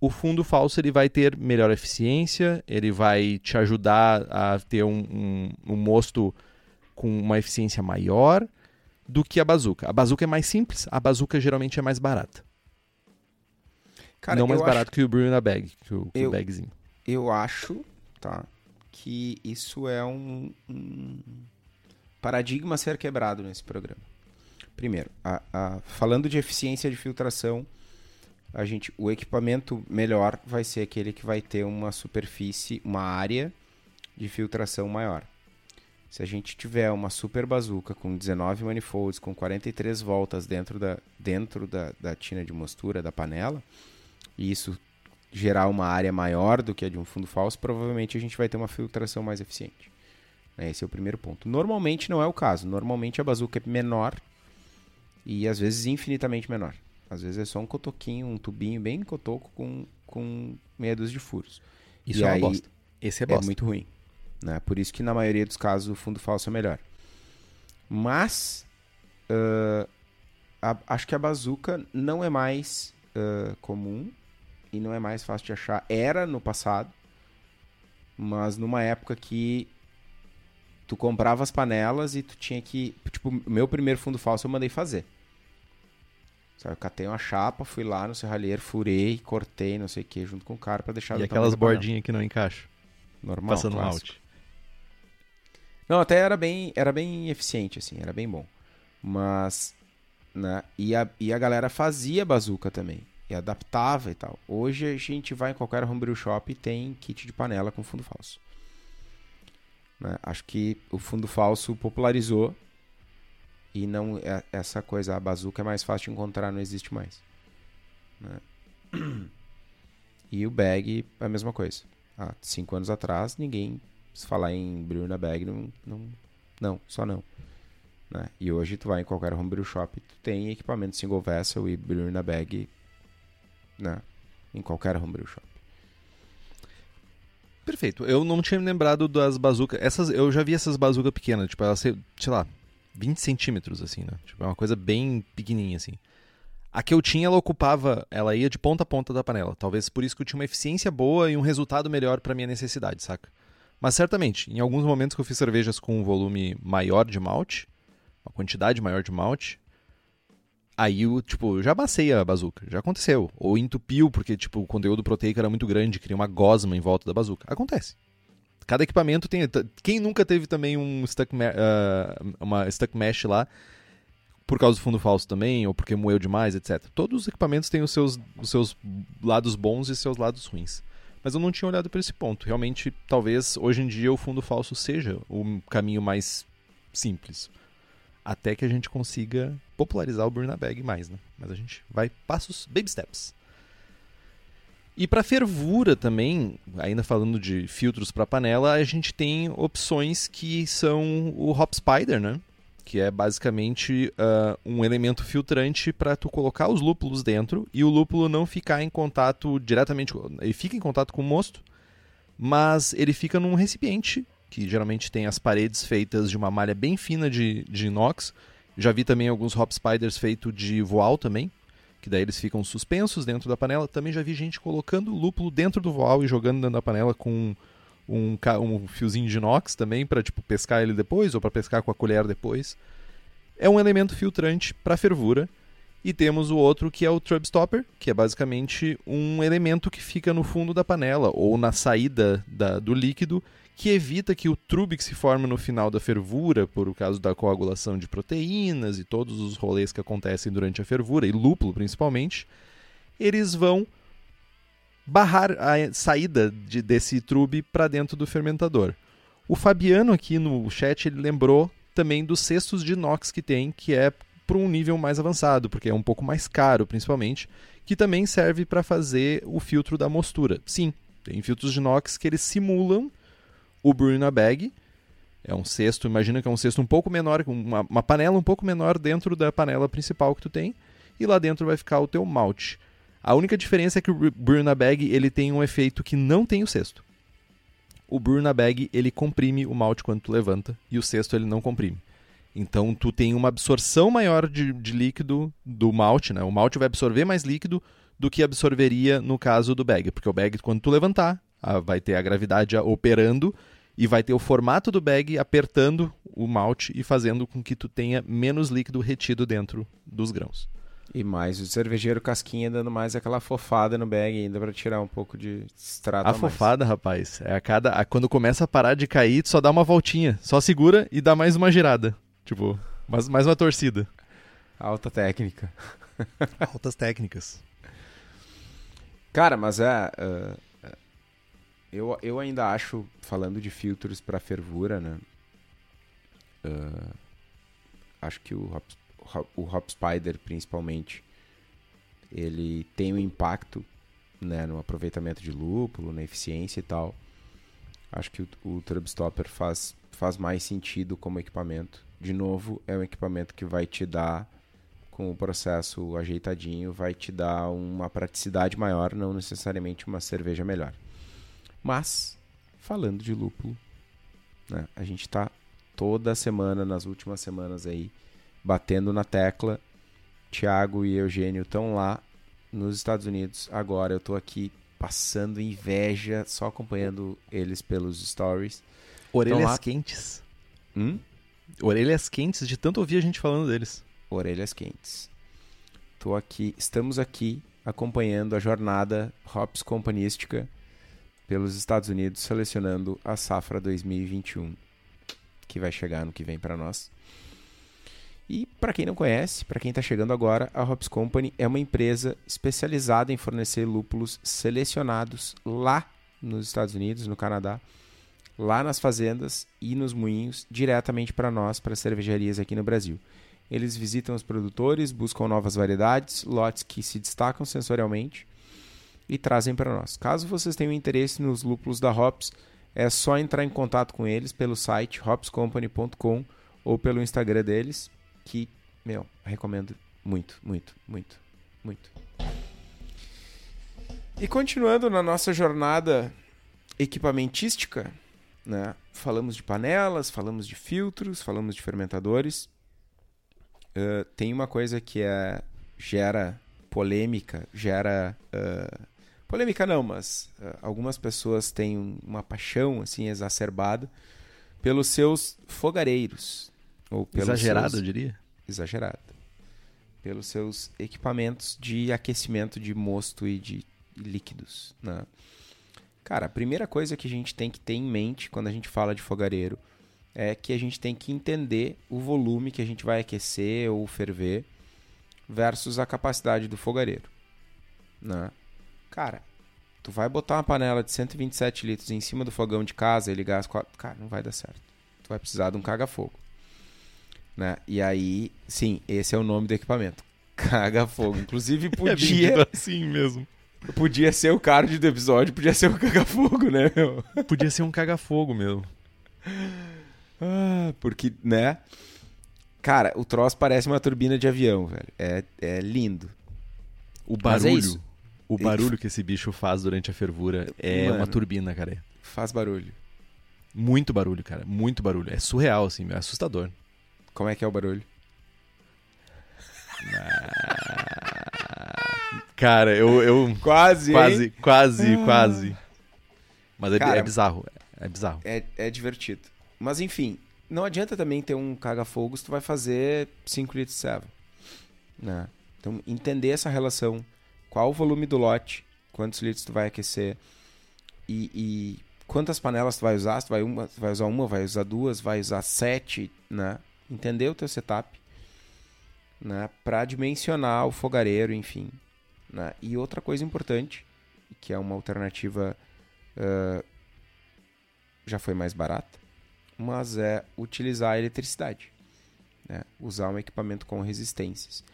o fundo falso ele vai ter melhor eficiência, ele vai te ajudar a ter um, um, um mosto com uma eficiência maior do que a bazuca. A bazuca é mais simples, a bazuca geralmente é mais barata. Cara, Não mais barato acho... que o Brew na Bag, que o, que eu, o bagzinho. Eu acho, tá, que isso é um, um paradigma a ser quebrado nesse programa. Primeiro, a, a, falando de eficiência de filtração, a gente, o equipamento melhor vai ser aquele que vai ter uma superfície, uma área de filtração maior. Se a gente tiver uma super bazuca com 19 manifolds, com 43 voltas dentro da, dentro da, da tina de mostura da panela, e isso gerar uma área maior do que a de um fundo falso, provavelmente a gente vai ter uma filtração mais eficiente. Né, esse é o primeiro ponto. Normalmente não é o caso. Normalmente a bazuca é menor e às vezes infinitamente menor. Às vezes é só um cotoquinho, um tubinho bem cotoco com, com meia dúzia de furos. Isso e é uma bosta. Esse é bosta. É muito ruim. Né? Por isso que na maioria dos casos o fundo falso é melhor. Mas uh, a, acho que a bazuca não é mais uh, comum e não é mais fácil de achar. Era no passado, mas numa época que tu comprava as panelas e tu tinha que. Tipo, meu primeiro fundo falso eu mandei fazer. Sabe, eu catei uma chapa, fui lá no serralheiro, furei, cortei, não sei o que, junto com o cara para deixar E aquelas bordinhas que não encaixam. Normal. Passando clássico. out. Não, até era bem, era bem eficiente, assim, era bem bom. Mas, né, e a, e a galera fazia bazuca também, e adaptava e tal. Hoje a gente vai em qualquer homebrew shop e tem kit de panela com fundo falso. Né? Acho que o fundo falso popularizou e não é, essa coisa, a bazuca é mais fácil de encontrar, não existe mais. Né? E o bag a mesma coisa. Há cinco anos atrás, ninguém se falar em brew na bag, não, não, não só não. Né? E hoje tu vai em qualquer homebrew shop, tu tem equipamento single vessel e brew na bag, né? Em qualquer homebrew shop. Perfeito. Eu não tinha me lembrado das bazucas. Essas, eu já vi essas bazucas pequenas, tipo, elas, sei lá, 20 centímetros, assim, né? Tipo, é uma coisa bem pequenininha, assim. A que eu tinha, ela ocupava, ela ia de ponta a ponta da panela. Talvez por isso que eu tinha uma eficiência boa e um resultado melhor para minha necessidade, saca? Mas certamente, em alguns momentos que eu fiz cervejas com um volume maior de malte, uma quantidade maior de malte, aí eu, tipo, já amassei a bazuca, já aconteceu. Ou entupiu, porque, tipo, o conteúdo proteico era muito grande, cria uma gosma em volta da bazuca. Acontece. Cada equipamento tem... Quem nunca teve também um stuck uh, uma stuck mesh lá, por causa do fundo falso também, ou porque moeu demais, etc. Todos os equipamentos têm os seus, os seus lados bons e seus lados ruins. Mas eu não tinha olhado para esse ponto. Realmente, talvez hoje em dia o fundo falso seja o caminho mais simples. Até que a gente consiga popularizar o Burn Bag mais, né? Mas a gente vai passos, baby steps. E para fervura também, ainda falando de filtros para panela, a gente tem opções que são o Hop Spider, né? Que é basicamente uh, um elemento filtrante para tu colocar os lúpulos dentro e o lúpulo não ficar em contato diretamente, ele fica em contato com o mosto, mas ele fica num recipiente que geralmente tem as paredes feitas de uma malha bem fina de, de inox Já vi também alguns hop spiders feito de voal também, que daí eles ficam suspensos dentro da panela. Também já vi gente colocando lúpulo dentro do voal e jogando dentro da panela com um, um fiozinho de inox também para tipo pescar ele depois ou para pescar com a colher depois. É um elemento filtrante para fervura. E temos o outro que é o Trub Stopper, que é basicamente um elemento que fica no fundo da panela ou na saída da, do líquido, que evita que o trube que se forma no final da fervura, por causa da coagulação de proteínas e todos os rolês que acontecem durante a fervura, e lúpulo principalmente, eles vão barrar a saída de, desse trube para dentro do fermentador. O Fabiano aqui no chat ele lembrou também dos cestos de inox que tem, que é para um nível mais avançado, porque é um pouco mais caro, principalmente, que também serve para fazer o filtro da mostura. Sim, tem filtros de inox que eles simulam o Bruna Bag. É um cesto, imagina que é um cesto um pouco menor, uma, uma panela um pouco menor dentro da panela principal que tu tem, e lá dentro vai ficar o teu malte. A única diferença é que o Bruna Bag ele tem um efeito que não tem o cesto. O Bruna Bag ele comprime o malte quando tu levanta e o cesto ele não comprime. Então tu tem uma absorção maior de, de líquido do malte, né? O malte vai absorver mais líquido do que absorveria no caso do bag, porque o bag quando tu levantar vai ter a gravidade operando e vai ter o formato do bag apertando o malte e fazendo com que tu tenha menos líquido retido dentro dos grãos. E mais o cervejeiro casquinha dando mais aquela fofada no bag ainda para tirar um pouco de extrato. A, a fofada, rapaz, é a cada a, quando começa a parar de cair, tu só dá uma voltinha, só segura e dá mais uma girada, tipo, mais, mais uma torcida. Alta técnica. Altas técnicas. Cara, mas é, uh, eu, eu ainda acho, falando de filtros para fervura, né? Uh, acho que o o Hop Spider principalmente, ele tem um impacto né, no aproveitamento de lúpulo, na eficiência e tal. Acho que o, o faz, faz mais sentido como equipamento. De novo, é um equipamento que vai te dar, com o processo ajeitadinho, vai te dar uma praticidade maior, não necessariamente uma cerveja melhor. Mas, falando de lúpulo, né, a gente está toda semana, nas últimas semanas aí, batendo na tecla. Tiago e Eugênio estão lá nos Estados Unidos. Agora eu estou aqui passando inveja, só acompanhando eles pelos stories. Orelhas lá... quentes. Hum? Orelhas quentes de tanto ouvir a gente falando deles. Orelhas quentes. Tô aqui, estamos aqui acompanhando a jornada Hops Companística pelos Estados Unidos, selecionando a safra 2021, que vai chegar no que vem para nós. E para quem não conhece, para quem está chegando agora, a Hops Company é uma empresa especializada em fornecer lúpulos selecionados lá nos Estados Unidos, no Canadá, lá nas fazendas e nos moinhos, diretamente para nós, para cervejarias aqui no Brasil. Eles visitam os produtores, buscam novas variedades, lotes que se destacam sensorialmente e trazem para nós. Caso vocês tenham interesse nos lúpulos da Hops, é só entrar em contato com eles pelo site hopscompany.com ou pelo Instagram deles que, meu, recomendo muito, muito, muito, muito. E continuando na nossa jornada equipamentística, né? Falamos de panelas, falamos de filtros, falamos de fermentadores. Uh, tem uma coisa que é, gera polêmica, gera. Uh, polêmica não, mas uh, algumas pessoas têm uma paixão assim exacerbada pelos seus fogareiros. Ou Exagerado, seus... eu diria. Exagerado. Pelos seus equipamentos de aquecimento de mosto e de líquidos. Né? Cara, a primeira coisa que a gente tem que ter em mente quando a gente fala de fogareiro é que a gente tem que entender o volume que a gente vai aquecer ou ferver versus a capacidade do fogareiro. Né? Cara, tu vai botar uma panela de 127 litros em cima do fogão de casa e ligar as quatro... Cara, não vai dar certo. Tu vai precisar de um caga-fogo. Né? E aí, sim, esse é o nome do equipamento. Caga fogo. Inclusive é podia. É assim mesmo. Podia ser o card do episódio, podia ser um caga-fogo, né, meu? Podia ser um caga-fogo mesmo. Ah, porque, né? Cara, o troço parece uma turbina de avião, velho. É, é lindo. O é barulho. É o barulho que esse bicho faz durante a fervura é Mano, uma turbina, cara. Faz barulho. Muito barulho, cara. Muito barulho. É surreal, assim, é assustador. Como é que é o barulho? Cara, eu. eu Quase, quase, hein? quase, Ah. quase. Mas é, Cara, é bizarro. É bizarro. É, é divertido. Mas enfim, não adianta também ter um caga-fogo se tu vai fazer 5 litros de serva. Né? Então, entender essa relação. Qual o volume do lote, quantos litros tu vai aquecer e, e quantas panelas tu vai usar, tu vai, uma, tu vai usar uma, vai usar duas, vai usar sete, né? Entender o teu setup, né? Para dimensionar o fogareiro, enfim. Né? E outra coisa importante, que é uma alternativa ah, já foi mais barata, mas é utilizar a eletricidade, né? usar um equipamento com resistências.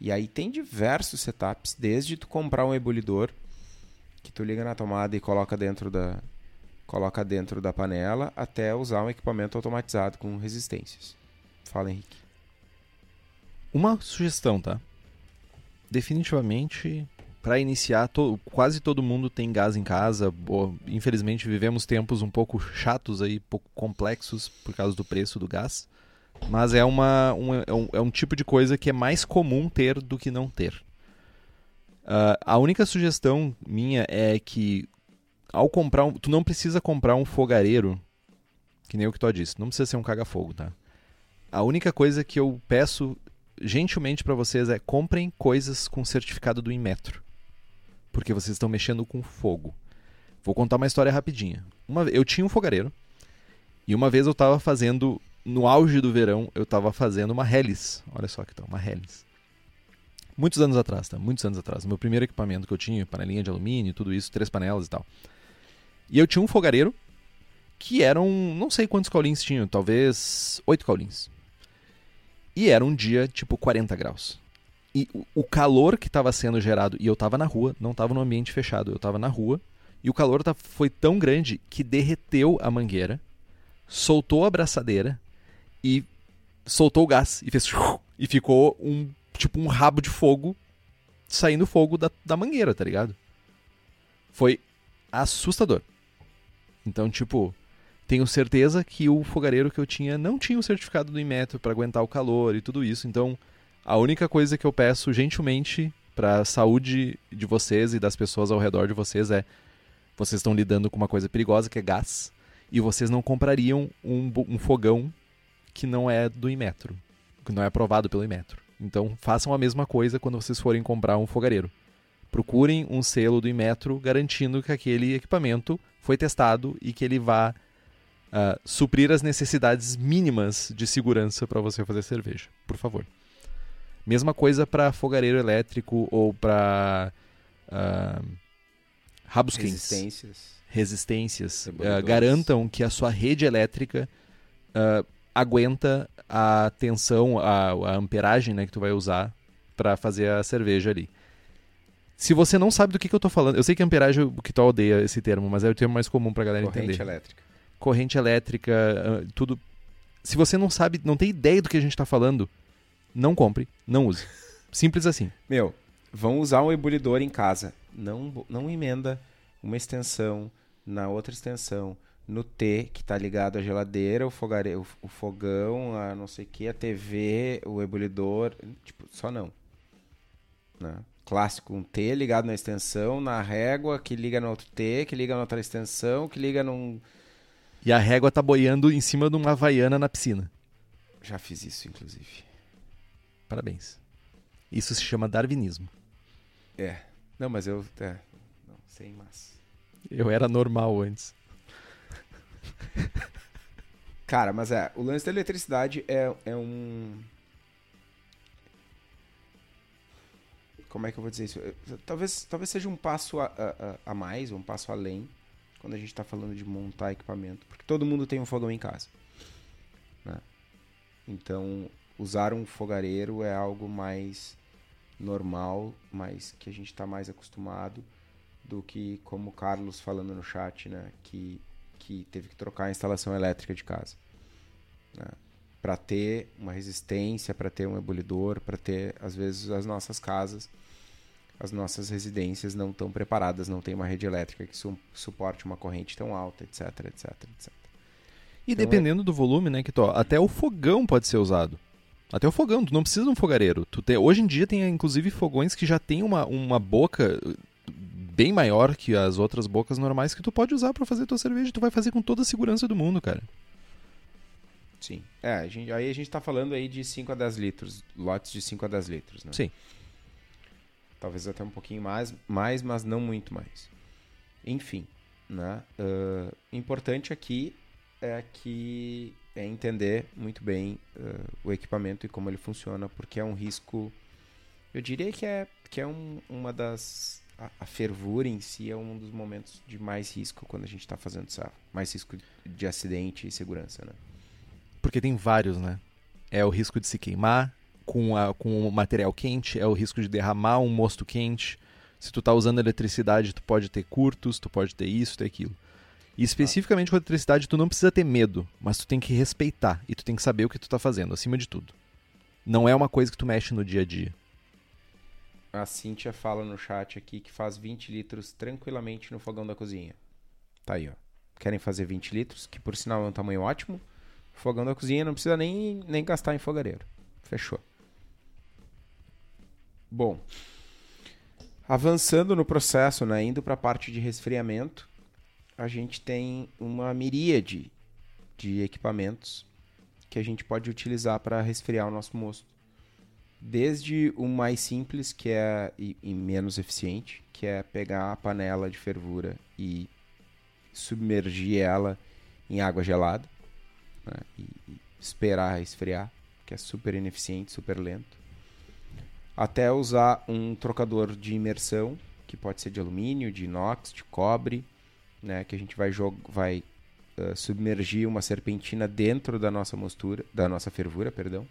E aí tem diversos setups, desde tu comprar um ebulidor que tu liga na tomada e coloca dentro da coloca dentro da panela, até usar um equipamento automatizado com resistências. Fala, Henrique. Uma sugestão, tá? Definitivamente, para iniciar, to- quase todo mundo tem gás em casa. Bo- Infelizmente, vivemos tempos um pouco chatos aí, pouco complexos por causa do preço do gás. Mas é, uma, um, é, um, é um tipo de coisa que é mais comum ter do que não ter. Ah, a única sugestão minha é que ao comprar um, tu não precisa comprar um fogareiro, que nem o que tu disse, não precisa ser um caga-fogo, tá? A única coisa que eu peço gentilmente para vocês é comprem coisas com certificado do Inmetro. Porque vocês estão mexendo com fogo. Vou contar uma história rapidinha. Uma, eu tinha um fogareiro e uma vez eu tava fazendo, no auge do verão, eu tava fazendo uma Hellis. Olha só que tal, uma Hellis. Muitos anos atrás, tá? Muitos anos atrás. Meu primeiro equipamento que eu tinha, panelinha de alumínio, tudo isso, três panelas e tal. E eu tinha um fogareiro que eram, não sei quantos caulins tinham, talvez oito caulins. E era um dia tipo 40 graus. E o- calor que estava sendo gerado, e eu estava na rua, não estava no ambiente fechado, eu estava na rua, e o calor tá- foi tão grande que derreteu a mangueira, soltou a abraçadeira e soltou o gás e fez e ficou um tipo um rabo de fogo saindo fogo da, da mangueira, tá ligado? Foi assustador. Então, tipo, tenho certeza que o fogareiro que eu tinha não tinha o certificado do Inmetro para aguentar o calor e tudo isso. Então, a única coisa que eu peço gentilmente para a saúde de vocês e das pessoas ao redor de vocês é vocês estão lidando com uma coisa perigosa que é gás e vocês não comprariam um, um fogão que não é do Inmetro, que não é aprovado pelo Inmetro. Então, façam a mesma coisa quando vocês forem comprar um fogareiro. Procurem um selo do Inmetro garantindo que aquele equipamento foi testado e que ele vá ah, suprir as necessidades mínimas de segurança para você fazer cerveja, por favor. Mesma coisa para fogareiro elétrico ou para rabos quentes, Resistências. resistências. Ah, garantam que a sua rede elétrica ah, aguenta a tensão, a, a amperagem né, que tu vai usar para fazer a cerveja ali. Se você não sabe do que, que eu tô falando, eu sei que amperagem o que tu odeia esse termo, mas é o termo mais comum pra galera Corrente entender elétrica. Corrente elétrica, ah, tudo. Se você não sabe, não tem ideia do que a gente está falando, não compre, não use. Simples assim. Meu, vão usar um ebulidor em casa. Não, não emenda uma extensão na outra extensão. No T, que tá ligado à geladeira, o, fogare... o, fogão, a não sei o que, a TV, o ebulidor. Tipo, só não. Né? Clássico, um T ligado na extensão, na régua, que liga no outro T, que liga na outra extensão, que liga num. E a régua tá boiando em cima de uma havaiana na piscina. Já fiz isso, inclusive. Parabéns. Isso se chama darwinismo. É. Não, mas eu. É. Não, sem mas. Eu era normal antes. Cara, mas é, o lance da eletricidade é, é um. Como é que eu vou dizer isso? Talvez, talvez seja um passo a- a- a mais, um passo além, quando a gente está falando de montar equipamento. Porque todo mundo tem um fogão em casa. né? Então, usar um fogareiro é algo mais normal, mais que a gente está mais acostumado do que como o Carlos falando no chat, né? Que, que teve que trocar a instalação elétrica de casa. Né? Para ter uma resistência, para ter um ebulidor, para ter, às vezes, as nossas casas, as nossas residências não estão preparadas, não tem uma rede elétrica que su- suporte uma corrente tão alta, etc, etc, etc. E Então é- dependendo do volume, né, que até o fogão pode ser usado. Até o fogão, tu não precisa de um fogareiro. Tu tem, hoje em dia tem inclusive fogões que já tem uma, uma boca bem maior que as outras bocas normais que tu pode usar para fazer tua cerveja. Tu vai fazer com toda a segurança do mundo, cara. Sim. É, a gente, aí a gente tá falando aí de 5 a 10 litros, lotes de 5 a 10 litros, né? Sim. Talvez até um pouquinho mais, mais mas não muito mais. Enfim, né? Uh, importante aqui é que é entender muito bem uh, o equipamento e como ele funciona, porque é um risco. Eu diria que é, que é um, uma das. A, a, fervura em si é um dos momentos de mais risco quando a gente está fazendo isso. Mais risco de acidente e segurança, né? Porque tem vários, né? É o risco de se queimar com, a, com o material quente, é o risco de derramar um mosto quente. Se tu tá usando eletricidade, tu pode ter curtos, tu pode ter isso, ter aquilo. E especificamente com eletricidade, tu não precisa ter medo, mas tu tem que respeitar e tu tem que saber o que tu tá fazendo, acima de tudo. Não é uma coisa que tu mexe no dia a dia. A Cíntia fala no chat aqui que faz 20 litros tranquilamente no fogão da cozinha. Tá aí, ó. Querem fazer 20 litros, que por sinal é um tamanho ótimo. Fogão da cozinha não precisa nem, nem gastar em fogareiro. Fechou. Bom, avançando no processo, né, indo para a parte de resfriamento, a gente tem uma miríade de equipamentos que a gente pode utilizar para resfriar o nosso mosto. Desde o mais simples, que é e, e menos eficiente, que é pegar a panela de fervura e submergir ela em água gelada né? e, e esperar esfriar, que é super ineficiente, super lento. Até usar um trocador de imersão, que pode ser de alumínio, de inox, de cobre, né? que a gente vai, vai uh, submergir uma serpentina dentro da nossa mostura, da nossa fervura, perdão.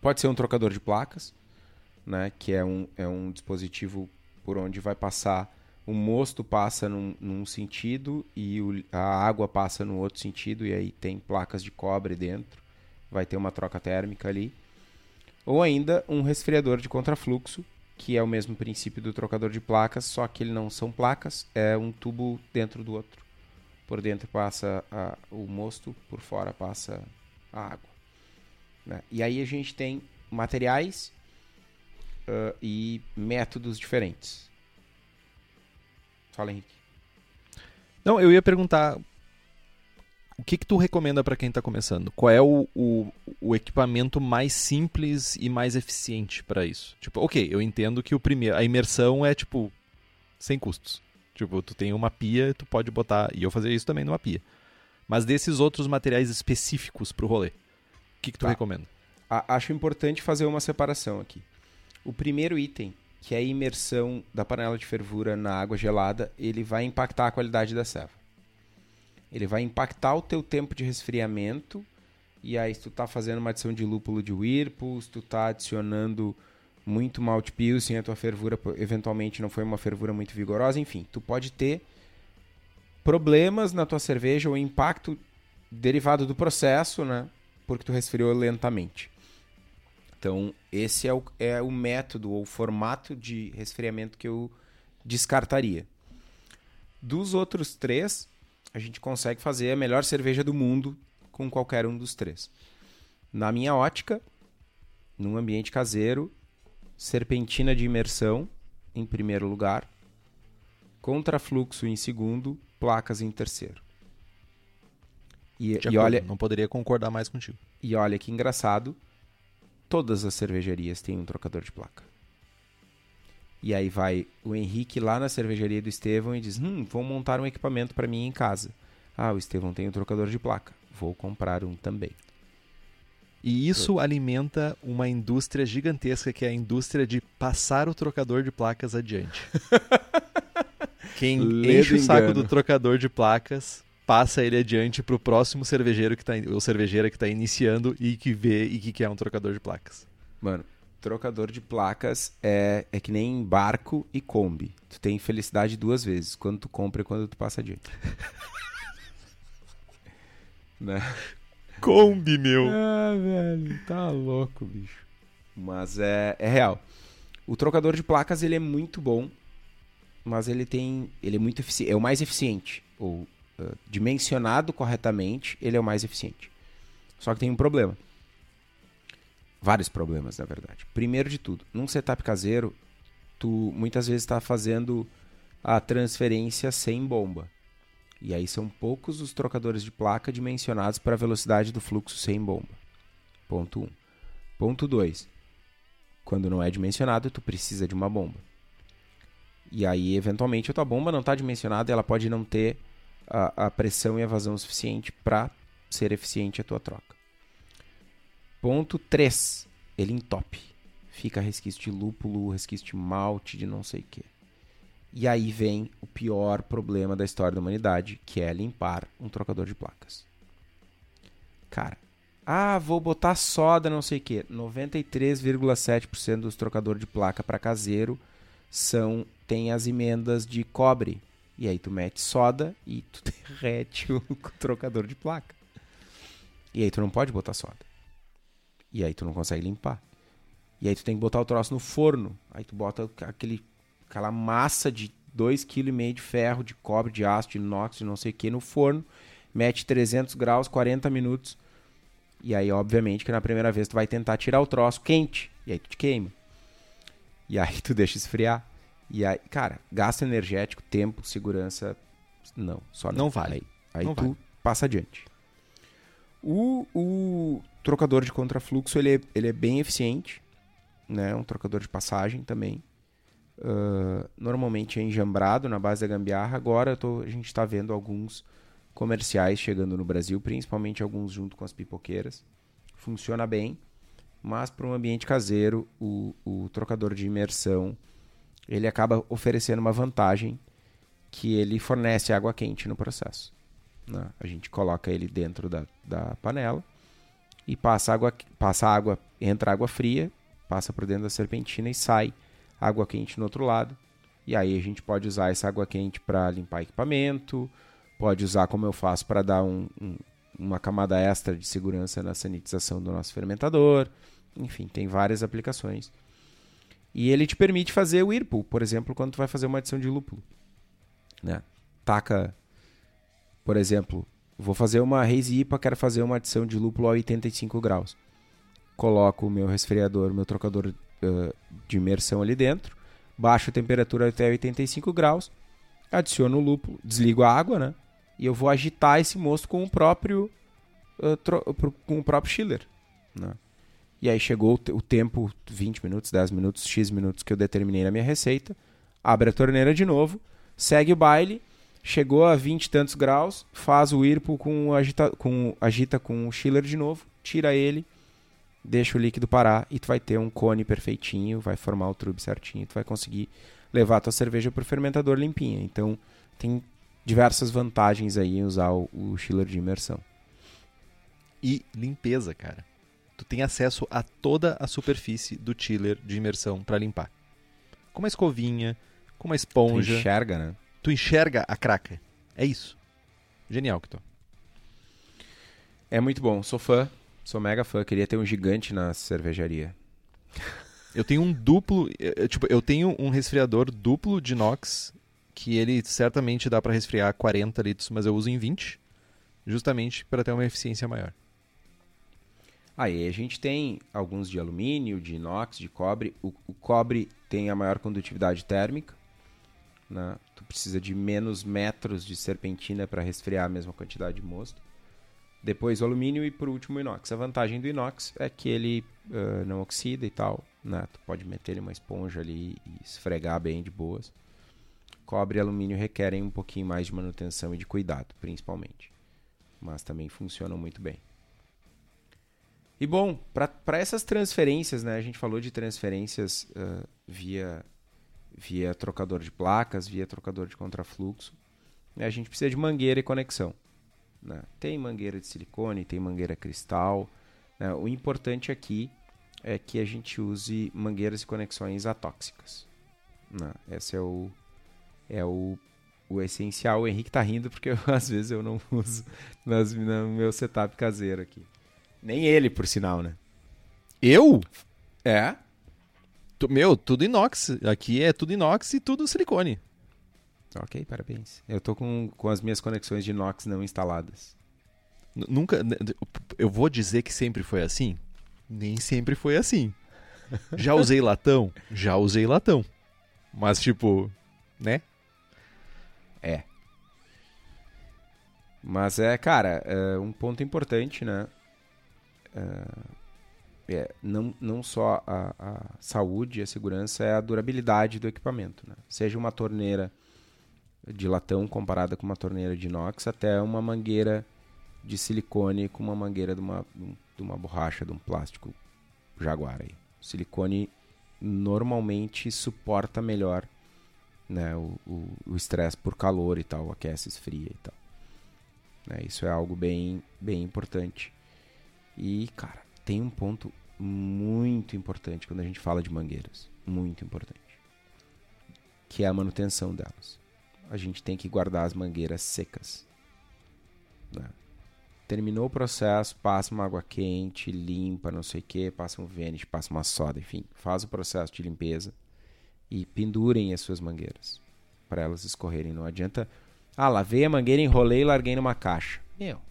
Pode ser um trocador de placas, né? que é um, é um dispositivo por onde vai passar o mosto passa num, num sentido e o, a água passa no outro sentido, e aí tem placas de cobre dentro, vai ter uma troca térmica ali. Ou ainda um resfriador de contrafluxo, que é o mesmo princípio do trocador de placas, só que ele não são placas, é um tubo dentro do outro. Por dentro passa a, o mosto, por fora passa a água. Né? E aí a gente tem materiais uh, e métodos diferentes. Fala, Henrique. Não, eu ia perguntar o que, que tu recomenda para quem está começando? Qual é o, o, o, equipamento mais simples e mais eficiente para isso? Tipo, ok, eu entendo que o primeiro, a imersão é tipo sem custos. Tipo, tu tem uma pia, tu pode botar, e eu fazia isso também numa pia. Mas desses outros materiais específicos para o rolê, o que, que tu tá. recomenda? A, acho importante fazer uma separação aqui. O primeiro item que é a imersão da panela de fervura na água gelada, ele vai impactar a qualidade da ceva. Ele vai impactar o teu tempo de resfriamento. E aí, se tu tá fazendo uma adição de lúpulo de Whirlpool, se tu tá adicionando muito malt pilsen, a tua fervura eventualmente não foi uma fervura muito vigorosa, enfim, tu pode ter problemas na tua cerveja ou impacto derivado do processo, né? Porque tu resfriou lentamente. Então, esse é o, é o método ou formato de resfriamento que eu descartaria. Dos outros três, a gente consegue fazer a melhor cerveja do mundo com qualquer um dos três. Na minha ótica, num ambiente caseiro, serpentina de imersão em primeiro lugar, contrafluxo em segundo, placas em terceiro. E, e olha, não poderia concordar mais contigo. E olha que engraçado, todas as cervejarias têm um trocador de placa. E aí vai o Henrique lá na cervejaria do Estevão e diz: Hum, vou montar um equipamento para mim em casa. Ah, o Estevão tem um trocador de placa. Vou comprar um também. E isso alimenta uma indústria gigantesca que é a indústria de passar o trocador de placas adiante. Quem Ledo enche o saco do trocador de placas passa ele adiante para o próximo cervejeiro que tá, ou cervejeira que está iniciando e que vê e que quer um trocador de placas. Mano, trocador de placas é, é que nem barco e Kombi. Tu tem felicidade duas vezes, quando tu compra e quando tu passa adiante. né? Kombi, meu. Ah, velho, tá louco, bicho. Mas é, é real. O trocador de placas ele é muito bom, mas ele tem, ele é muito eficiente, é o mais eficiente, ou uh, dimensionado corretamente, ele é o mais eficiente. Só que tem um problema. Vários problemas, na verdade. Primeiro de tudo, num setup caseiro, tu muitas vezes está fazendo a transferência sem bomba. E aí são poucos os trocadores de placa dimensionados para a velocidade do fluxo sem bomba. Ponto 1. Um. Ponto 2. Quando não é dimensionado, tu precisa de uma bomba. E aí, eventualmente, a tua bomba não está dimensionada e ela pode não ter a, a pressão e a vazão suficiente para ser eficiente a tua troca. Ponto 3. Ele entope. Fica resquício de lúpulo, resquício de malte, de não sei o que. E aí vem o pior problema da história da humanidade, que é limpar um trocador de placas. Cara, ah, vou botar soda, não sei o que. 93,7% dos trocadores de placa para caseiro são tem as emendas de cobre. E aí tu mete soda e tu derrete o trocador de placa. E aí tu não pode botar soda. E aí tu não consegue limpar. E aí tu tem que botar o troço no forno. Aí tu bota aquele, aquela massa de 2,5 kg de ferro, de cobre, de aço, de inox, de não sei o que no forno. Mete 300 graus, 40 minutos. E aí, obviamente, que na primeira vez tu vai tentar tirar o troço quente. E aí tu te queima. E aí tu deixa esfriar. E aí, cara, gasto energético, tempo, segurança, não, só não, não vale. Aí, aí não tu vale. passa adiante. O, o trocador de contrafluxo ele é, ele é bem eficiente, né? Um trocador de passagem também. Uh, normalmente é enjambrado na base da gambiarra. Agora tô, a gente está vendo alguns comerciais chegando no Brasil, principalmente alguns junto com as pipoqueiras. Funciona bem, mas para um ambiente caseiro, o, o trocador de imersão ele acaba oferecendo uma vantagem que ele fornece água quente no processo. Né? A gente coloca ele dentro da, da panela e passa água, passa água, entra água fria, passa por dentro da serpentina e sai água quente no outro lado. E aí a gente pode usar essa água quente para limpar equipamento, pode usar como eu faço para dar um, um, uma camada extra de segurança na sanitização do nosso fermentador. Enfim, tem várias aplicações. E ele te permite fazer o Whirlpool, por exemplo, quando tu vai fazer uma adição de lúpulo. Né? Taca, por exemplo, vou fazer uma Hazy IPA, quero fazer uma adição de lúpulo a 85 graus. Coloco o meu resfriador, meu trocador uh, de imersão ali dentro, baixo a temperatura até 85 graus, adiciono o lúpulo, desligo a água, né? E eu vou agitar esse mosto com o próprio uh, com o próprio chiller, né? E aí chegou o tempo, 20 minutos, 10 minutos, X minutos que eu determinei na minha receita. Abre a torneira de novo, segue o baile, chegou a 20 e tantos graus, faz o Whirlpool com, agita, com, agita com o chiller de novo, tira ele, deixa o líquido parar e tu vai ter um cone perfeitinho, vai formar o trube certinho, tu vai conseguir levar a tua cerveja para o fermentador limpinha. Então tem diversas vantagens aí em usar o, o chiller de imersão. E limpeza, cara tu tem acesso a toda a superfície do chiller de imersão para limpar. Com uma escovinha, com uma esponja. Tu enxerga, né? Tu enxerga a craca. É isso. Genial, Kito. É muito bom. Sou fã. Sou mega fã. Queria ter um gigante na cervejaria. Eu tenho um duplo. Tipo, eu tenho um resfriador duplo de inox que ele certamente dá para resfriar 40 litros, mas eu uso em 20, justamente para ter uma eficiência maior. Aí a gente tem alguns de alumínio, de inox, de cobre. O, o cobre tem a maior condutividade térmica. Né? Tu precisa de menos metros de serpentina para resfriar a mesma quantidade de mosto. Depois o alumínio e por último o inox. A vantagem do inox é que ele uh, não oxida e tal. Né? Tu pode meter ele uma esponja ali e esfregar bem de boas. Cobre e alumínio requerem um pouquinho mais de manutenção e de cuidado, principalmente. Mas também funcionam muito bem. E bom, para essas transferências, né? A gente falou de transferências uh, via, via trocador de placas, via trocador de contrafluxo. Né? A gente precisa de mangueira e conexão. Né? Tem mangueira de silicone, tem mangueira cristal. Né? O importante aqui é que a gente use mangueiras e conexões atóxicas. Né? Esse é o, é o, o essencial. O Henrique tá rindo porque eu, às vezes eu não uso nas, no meu setup caseiro aqui. Nem ele, por sinal, né? Eu? É. Meu, tudo inox. Aqui é tudo inox e tudo silicone. Ok, parabéns. Eu tô com, com as minhas conexões de inox não instaladas. N nunca. Eu vou dizer que sempre foi assim? Nem sempre foi assim. Já usei latão? Já usei latão. Mas, tipo, né? É. Mas é, cara, é um ponto importante, né? É, é, não, não só a, a saúde e a segurança, é a durabilidade do equipamento. Né? Seja uma torneira de latão comparada com uma torneira de inox, até uma mangueira de silicone com uma mangueira de uma, de uma borracha, de um plástico Jaguar aí. O silicone normalmente suporta melhor né, o estresse por calor e tal, aquece, esfria e tal. Né, isso é algo bem, bem importante. E, cara, tem um ponto muito importante quando a gente fala de mangueiras. Muito importante. Que é a manutenção delas. A gente tem que guardar as mangueiras secas. Né? Terminou o processo, passa uma água quente, limpa, não sei o que, passa um vênus, passa uma soda, enfim, faz o processo de limpeza e pendurem as suas mangueiras para elas escorrerem. Não adianta, ah, lavei a mangueira, enrolei e larguei numa caixa. Meu.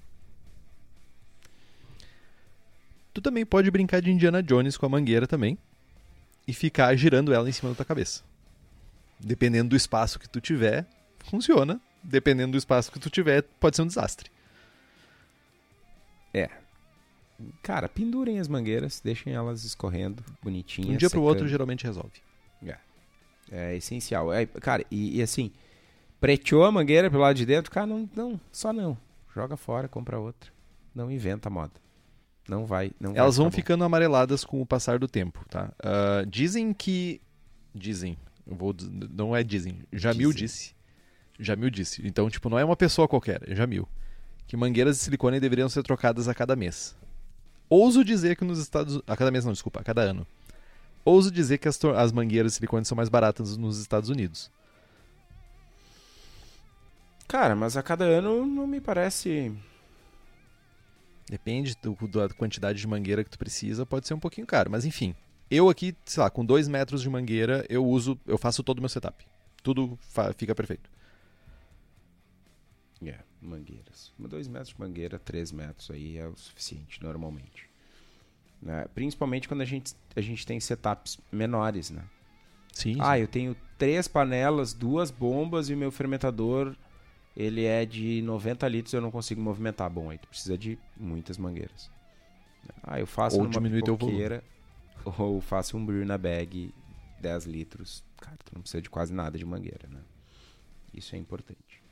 Tu também pode brincar de Indiana Jones com a mangueira também e ficar girando ela em cima da tua cabeça. Dependendo do espaço que tu tiver, funciona. Dependendo do espaço que tu tiver, pode ser um desastre. É. Cara, pendurem as mangueiras, deixem elas escorrendo, bonitinhas. Um dia secando. pro outro geralmente resolve. É. É essencial. É, cara, e, e, assim, preteou a mangueira pelo lado de dentro, cara, não, não, só não. Joga fora, compra outra. Não inventa moda. Não vai. Não Elas vai vão ficando amareladas com o passar do tempo, tá? Uh, dizem que. Dizem. Eu vou, não é dizem. Jamil dizem. disse. Jamil disse. Então, tipo, não é uma pessoa qualquer, é Jamil que mangueiras de silicone deveriam ser trocadas a cada mês. Ouso dizer que nos Estados a cada mês não, desculpa, a cada ano. Ouso dizer que as, as mangueiras de silicone são mais baratas nos Estados Unidos. Cara, mas a cada ano não me parece. Depende do, da quantidade de mangueira que tu precisa, pode ser um pouquinho caro, mas enfim. Eu aqui, sei lá, com 2 metros de mangueira, eu uso, eu faço todo o meu setup. Tudo fica perfeito. Yeah mangueiras. Dois metros de mangueira, três metros aí é o suficiente normalmente. Né? Principalmente quando a gente, a gente tem setups menores, né? Sim, sim. Ah, eu tenho três panelas, duas bombas e o meu fermentador ele é de 90 litros eu não consigo movimentar. Bom, aí tu precisa de muitas mangueiras. Ah, eu faço ou numa diminui pipoqueira ou faço um brew na bag 10 litros. Cara, tu não precisa de quase nada de mangueira, né? Isso é importante.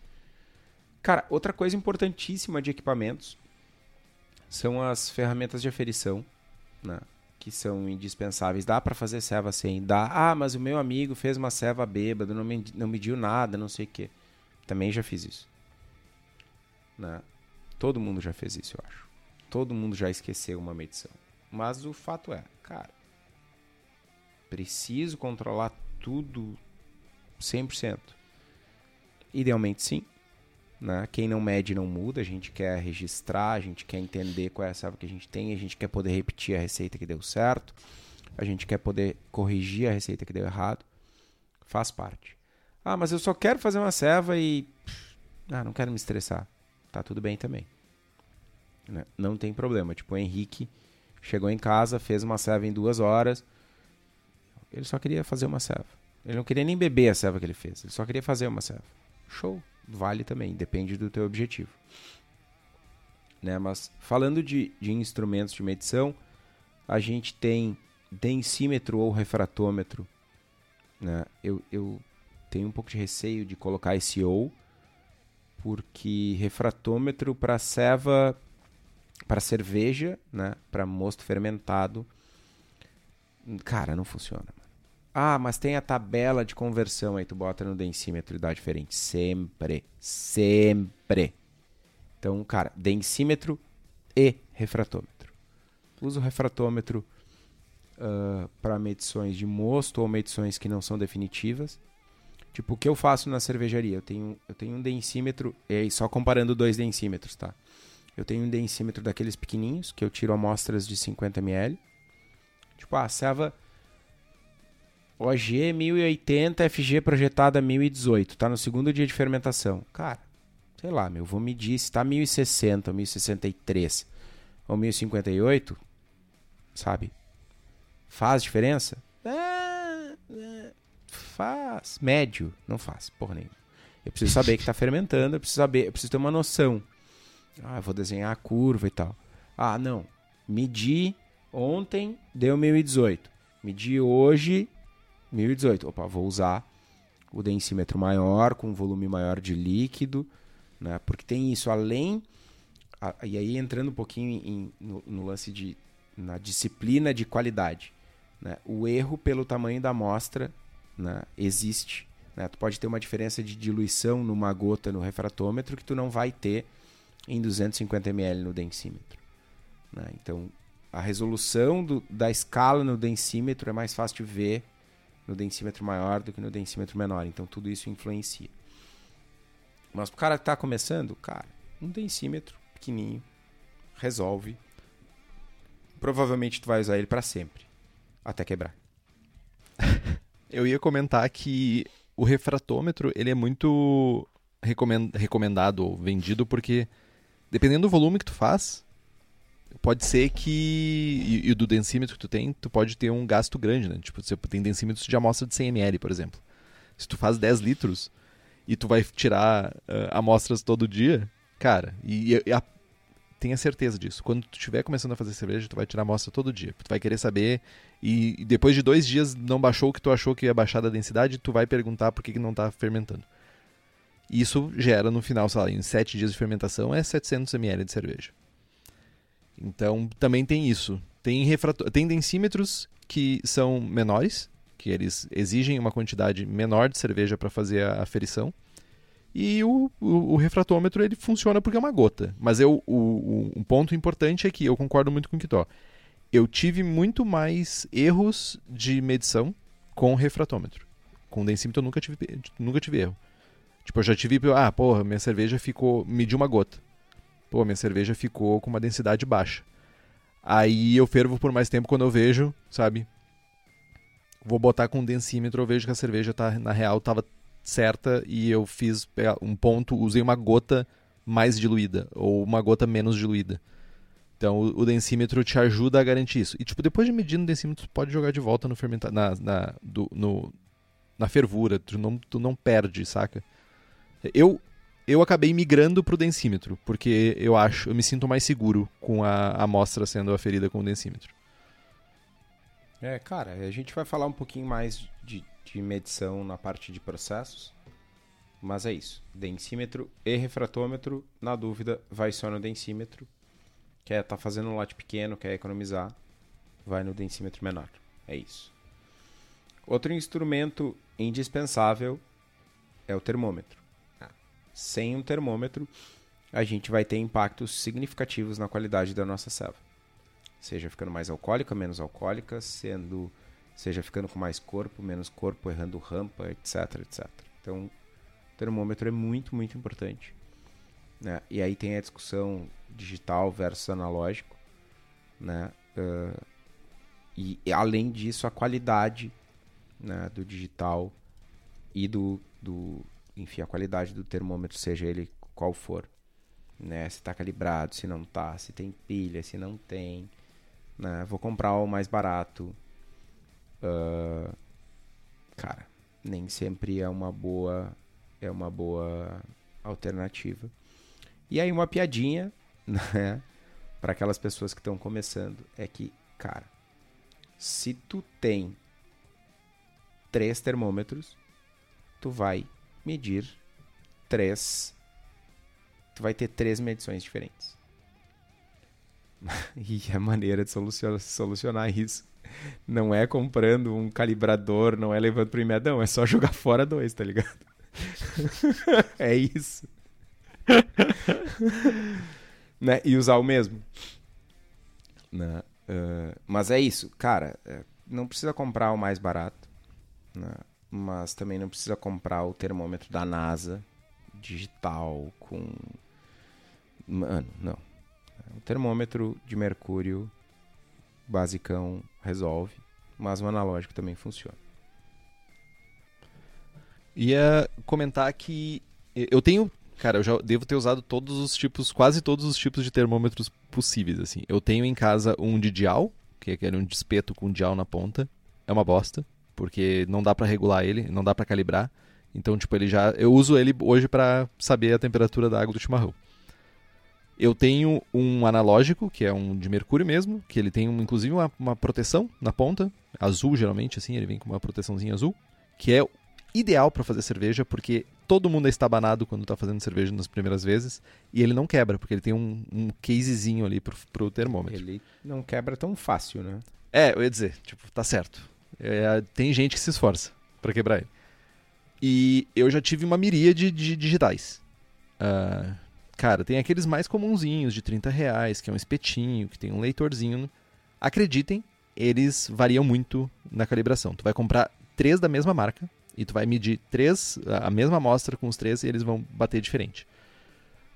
Cara, outra coisa importantíssima de equipamentos são as ferramentas de aferição, né? que são indispensáveis. Dá para fazer ceva sem? Dá. Ah, mas o meu amigo fez uma ceva bêbado, não, me, não mediu nada, não sei o quê. Também já fiz isso. Né? Todo mundo já fez isso, eu acho. Todo mundo já esqueceu uma medição. Mas o fato é, cara, preciso controlar tudo 100%. Idealmente sim. Né? Quem não mede não muda, a gente quer registrar, a gente quer entender qual é a selva que a gente tem, a gente quer poder repetir a receita que deu certo, a gente quer poder corrigir a receita que deu errado. Faz parte. Ah, mas eu só quero fazer uma serva e. Ah, não quero me estressar. Tá tudo bem também. Né? Não tem problema. Tipo, o Henrique chegou em casa, fez uma serva em duas horas. Ele só queria fazer uma serva. Ele não queria nem beber a serva que ele fez. Ele só queria fazer uma serva. Show vale também, depende do teu objetivo. Né? Mas falando de, de instrumentos de medição, a gente tem densímetro ou refratômetro. Né? Eu, eu tenho um pouco de receio de colocar esse ou, porque refratômetro para ceva, para cerveja, né? para mosto fermentado, cara, não funciona. Ah, mas tem a tabela de conversão aí, tu bota no densímetro e dá diferente. Sempre. Sempre. Então, cara, densímetro e refratômetro. Uso o refratômetro uh, para medições de mosto ou medições que não são definitivas. Tipo, o que eu faço na cervejaria? Eu tenho, eu tenho um densímetro, e aí só comparando dois densímetros, tá? Eu tenho um densímetro daqueles pequenininhos, que eu tiro amostras de 50 ml. Tipo, ah, serva OG 1080, FG projetada 1018, tá no segundo dia de fermentação. Cara, sei lá, meu, vou medir se tá 1060, 1063 ou 1058. sabe? Faz diferença? É, faz. Médio, não faz, porra nenhuma. Eu preciso saber que está fermentando, eu preciso saber, eu preciso ter uma noção. Ah, eu vou desenhar a curva e tal. Ah, não. Medi ontem, deu 1018. Medi hoje, 1018. Opa, vou usar o densímetro maior, com um volume maior de líquido, né? Porque tem isso, além... A, e aí entrando um pouquinho em, no, no, lance de... na disciplina de qualidade. Né? O erro pelo tamanho da amostra né? existe. Né? Tu pode ter uma diferença de diluição numa gota no refratômetro que tu não vai ter em 250 ml no densímetro. Né? Então, a resolução do, da escala no densímetro é mais fácil de ver no densímetro maior do que no densímetro menor. Então, tudo isso influencia. Mas o cara que está começando, cara, um densímetro pequenininho resolve. Provavelmente tu vai usar ele para sempre, até quebrar. Eu ia comentar que o refratômetro ele é muito recomendado ou vendido porque dependendo do volume que tu faz, pode ser que e, do densímetro que tu tem, tu pode ter um gasto grande, né? Tipo, você tem densímetros de amostra de 100 ml, por exemplo. Se tu faz 10 litros e tu vai tirar uh, amostras todo dia, cara, e, e a, tenha certeza disso. Quando tu estiver começando a fazer cerveja, tu vai tirar amostra todo dia. Tu vai querer saber e, e depois de dois dias não baixou o que tu achou que ia baixar da densidade, tu vai perguntar por que, que não está fermentando. Isso gera no final, sei lá, em 7 dias de fermentação é 700 ml de cerveja. Então também tem isso. Tem, tem densímetros que são menores, que eles exigem uma quantidade menor de cerveja para fazer a aferição. E o, o, o, refratômetro ele funciona porque é uma gota. Mas eu, o, um ponto importante é que eu concordo muito com o Kitó. Eu tive muito mais erros de medição com o refratômetro. Com o densímetro eu nunca tive, nunca tive erro. Tipo, eu já tive, ah, porra, minha cerveja ficou, mediu uma gota. Pô, minha cerveja ficou com uma densidade baixa. Aí eu fervo por mais tempo quando eu vejo, sabe? Vou botar com densímetro, eu vejo que a cerveja tá, na real tava certa e eu fiz um ponto, usei uma gota mais diluída ou uma gota menos diluída. Então o, o densímetro te ajuda a garantir isso. E tipo, depois de medir no densímetro, tu pode jogar de volta no fermenta na, na, do, no, na fervura, tu não, tu não perde, saca? Eu eu acabei migrando pro densímetro, porque eu acho, eu me sinto mais seguro com a amostra sendo aferida com o densímetro. É, cara, a gente vai falar um pouquinho mais de, de medição na parte de processos, mas é isso. Densímetro e refratômetro, na dúvida, vai só no densímetro. Quer tá fazendo um lote pequeno, quer economizar, vai no densímetro menor. É isso. Outro instrumento indispensável é o termômetro sem um termômetro, a gente vai ter impactos significativos na qualidade da nossa selva. Seja ficando mais alcoólica, menos alcoólica, sendo seja ficando com mais corpo, menos corpo, errando rampa, etc, etc. Então, termômetro é muito, muito importante. Né? E aí tem a discussão digital versus analógico, né? Uh, e, e, além disso, a qualidade né, do digital e do, do, enfim, a qualidade do termômetro, seja ele qual for. Né? Se está calibrado, se não está, se tem pilha, se não tem. Né? Vou comprar o mais barato. Uh, cara, nem sempre é uma boa é uma boa alternativa. E aí uma piadinha, né, para aquelas pessoas que estão começando é que, cara, se tu tem três termômetros, tu vai medir três. Tu vai ter três medições diferentes. e a maneira de solucionar isso não é comprando um calibrador, não é levando pro imedão, é só jogar fora dois, tá ligado? é isso. né? E usar o mesmo. Né? Uh, mas é isso, cara. É, não precisa comprar o mais barato. Né? mas também não precisa comprar o termômetro da NASA digital com. Mano, não. O termômetro de mercúrio basicão resolve, mas o analógico também funciona. Ia comentar que eu tenho, cara, eu já devo ter usado todos os tipos, quase todos os tipos de termômetros possíveis assim. Eu tenho em casa um de dial, que é aquele um despeto com dial na ponta, é uma bosta, porque não dá para regular ele, não dá para calibrar. Então, tipo, ele já eu uso ele hoje para saber a temperatura da água do chimarrão. Eu tenho um analógico, que é um de mercúrio mesmo, que ele tem um, inclusive uma, uma proteção na ponta, azul geralmente, assim, ele vem com uma proteçãozinha azul, que é ideal para fazer cerveja, porque todo mundo é estabanado quando está fazendo cerveja nas primeiras vezes, e ele não quebra, porque ele tem um, um casezinho ali pro, pro termômetro. Ele não quebra tão fácil, né? É, eu ia dizer, tipo, tá certo. É, tem gente que se esforça para quebrar ele. E eu já tive uma miríade de digitais. Uh, cara, tem aqueles mais comunzinhos de 30 reais, que é um espetinho, que tem um leitorzinho. Acreditem, eles variam muito na calibração. Tu vai comprar três da mesma marca e tu vai medir três, a mesma amostra com os três e eles vão bater diferente.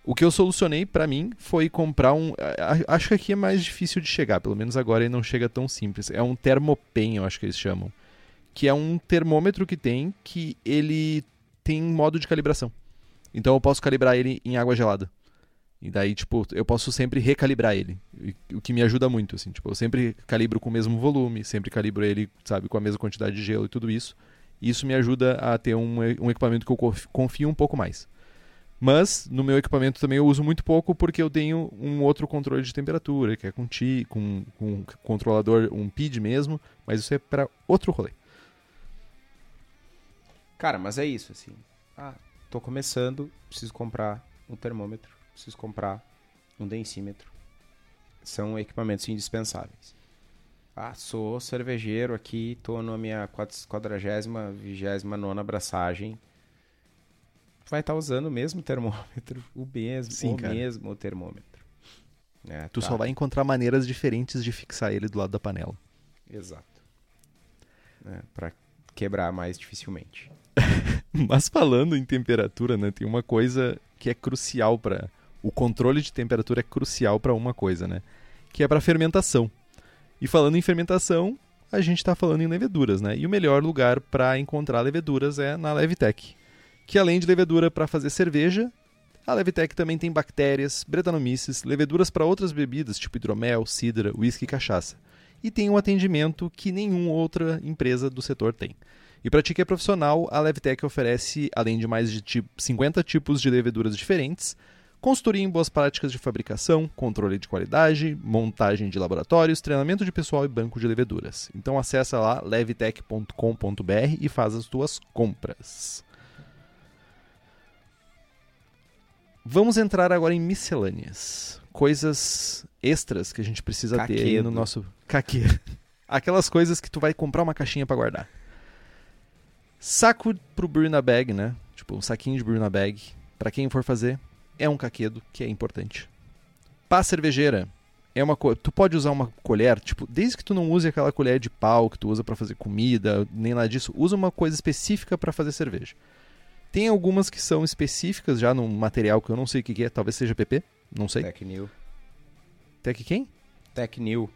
O que eu solucionei para mim foi comprar um. Acho que aqui é mais difícil de chegar, pelo menos agora ele não chega tão simples. É um Thermopen, eu acho que eles chamam. Que é um termômetro que tem que ele tem modo de calibração. Então eu posso calibrar ele em água gelada. E daí, tipo, eu posso sempre recalibrar ele. O que me ajuda muito, assim. Tipo, eu sempre calibro com o mesmo volume, sempre calibro ele, sabe, com a mesma quantidade de gelo e tudo isso. E isso me ajuda a ter um, um equipamento que eu confio um pouco mais. Mas no meu equipamento também eu uso muito pouco porque eu tenho um outro controle de temperatura, que é com ti, com, com um controlador, um PID mesmo, mas isso é para outro rolê. Cara, mas é isso, assim. Ah, tô começando, preciso comprar um termômetro, preciso comprar um densímetro. São equipamentos indispensáveis. Ah, sou cervejeiro aqui, tô na minha 40 vigésima nona abraçagem. Vai estar tá usando o mesmo termômetro, o mesmo, Sim, o cara. mesmo termômetro. É, tu tá. só vai encontrar maneiras diferentes de fixar ele do lado da panela. Exato. É, para quebrar mais dificilmente. Mas falando em temperatura, né, tem uma coisa que é crucial para o controle de temperatura é crucial para uma coisa, né? Que é para fermentação. E falando em fermentação, a gente está falando em leveduras, né? E o melhor lugar para encontrar leveduras é na Levitec, que além de levedura para fazer cerveja, a Levitec também tem bactérias, bretanomices, leveduras para outras bebidas, tipo hidromel, cidra, uísque e cachaça. E tem um atendimento que nenhuma outra empresa do setor tem. E para ti que é profissional, a Levtech oferece, além de mais de 50 tipos de leveduras diferentes, consultoria em boas práticas de fabricação, controle de qualidade, montagem de laboratórios, treinamento de pessoal e banco de leveduras. Então acessa lá levtech.com.br e faz as tuas compras. Vamos entrar agora em miscelâneas. Coisas extras que a gente precisa Caquedo. ter no nosso caque. Aquelas coisas que tu vai comprar uma caixinha para guardar. Saco pro brew na bag, né? Tipo, um saquinho de brew na bag. Pra quem for fazer, é um caquedo, que é importante. Pá cervejeira. É uma co... Tu pode usar uma colher, tipo, desde que tu não use aquela colher de pau que tu usa para fazer comida, nem nada disso, usa uma coisa específica para fazer cerveja. Tem algumas que são específicas já num material que eu não sei o que é, talvez seja PP, não sei. Tech New. Tech quem? Tech New.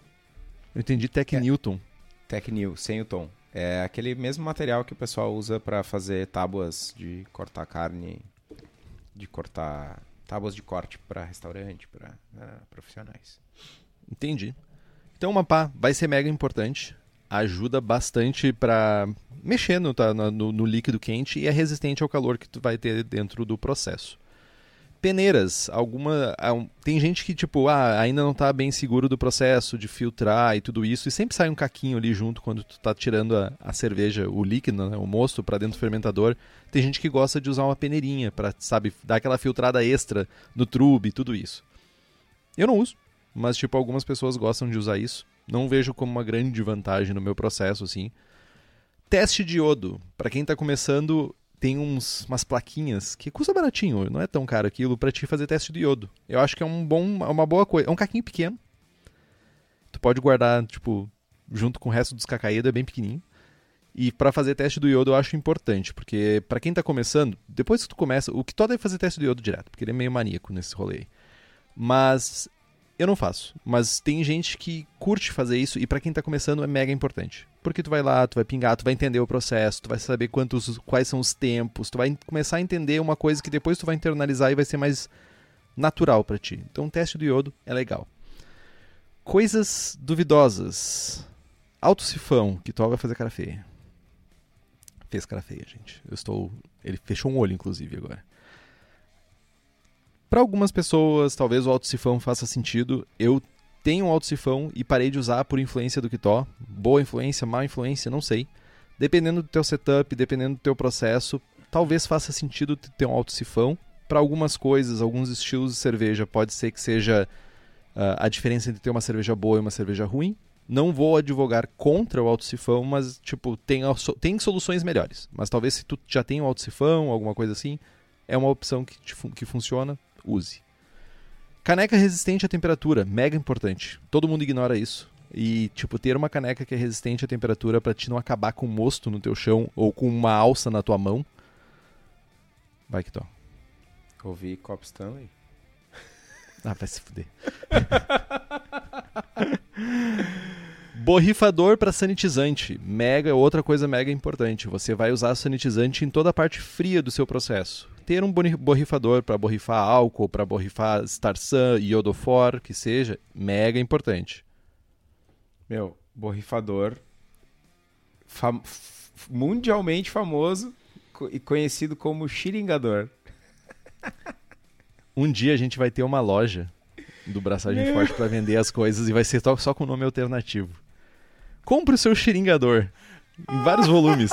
Eu entendi Tech é. Newton. Tech New, sem o tom. É aquele mesmo material que o pessoal usa para fazer tábuas de cortar carne, de cortar tábuas de corte para restaurante, para uh, profissionais. Entendi. Então uma pá vai ser mega importante, ajuda bastante para mexer no, tá, no, no líquido quente e é resistente ao calor que tu vai ter dentro do processo peneiras, alguma. Tem gente que, tipo, ah, ainda não tá bem seguro do processo de filtrar e tudo isso, e sempre sai um caquinho ali junto quando tu tá tirando a, a cerveja, o líquido, né, o mosto, para dentro do fermentador. Tem gente que gosta de usar uma peneirinha para, sabe, dar aquela filtrada extra no trube e tudo isso. Eu não uso, mas, tipo, algumas pessoas gostam de usar isso. Não vejo como uma grande vantagem no meu processo, assim. Teste de iodo. Para quem está começando, tem uns, umas plaquinhas que custa baratinho, não é tão caro aquilo, para te fazer teste de iodo. Eu acho que é um bom, é uma boa coisa. É um caquinho pequeno. Tu pode guardar, tipo, junto com o resto dos cacaídos, é bem pequenininho. E para fazer teste do iodo eu acho importante, porque para quem tá começando, depois que tu começa, o que todo é fazer teste do iodo direto, porque ele é meio maníaco nesse rolê. Mas eu não faço, mas tem gente que curte fazer isso e para quem tá começando é mega importante. Porque tu vai lá, tu vai pingar, tu vai entender o processo, tu vai saber quantos, quais são os tempos, tu vai começar a entender uma coisa que depois tu vai internalizar e vai ser mais natural para ti. Então o teste do iodo é legal. Coisas duvidosas. Alto sifão, que tu vai fazer cara feia. Fez cara feia, gente. Eu estou. Ele fechou um olho, inclusive, agora. Para algumas pessoas, talvez o alto sifão faça sentido. Eu tenho um alto sifão e parei de usar por influência do Kitó. Boa influência, má influência, não sei. Dependendo do teu setup, dependendo do teu processo, talvez faça sentido ter um alto sifão. Para algumas coisas, alguns estilos de cerveja, pode ser que seja uh, a diferença entre ter uma cerveja boa e uma cerveja ruim. Não vou advogar contra o alto sifão, mas tipo, tem, tem soluções melhores. Mas talvez se tu já tem um alto sifão, alguma coisa assim, é uma opção que, que funciona, use. Caneca resistente à temperatura, mega importante. Todo mundo ignora isso. E, tipo, ter uma caneca que é resistente à temperatura para te não acabar com um mosto no teu chão ou com uma alça na tua mão. Vai que to. Ouvi Cop Stanley. Ah, vai se fuder. Borrifador para sanitizante. Mega, outra coisa mega importante. Você vai usar sanitizante em toda a parte fria do seu processo. Ter um borrifador para borrifar álcool, para borrifar Starsan, iodofor, que seja, mega importante. Meu, borrifador fam mundialmente famoso e conhecido como xiringador. Um dia a gente vai ter uma loja do Braçagem Meu. Forte para vender as coisas e vai ser só com o nome alternativo. Compre o seu xiringador em vários volumes.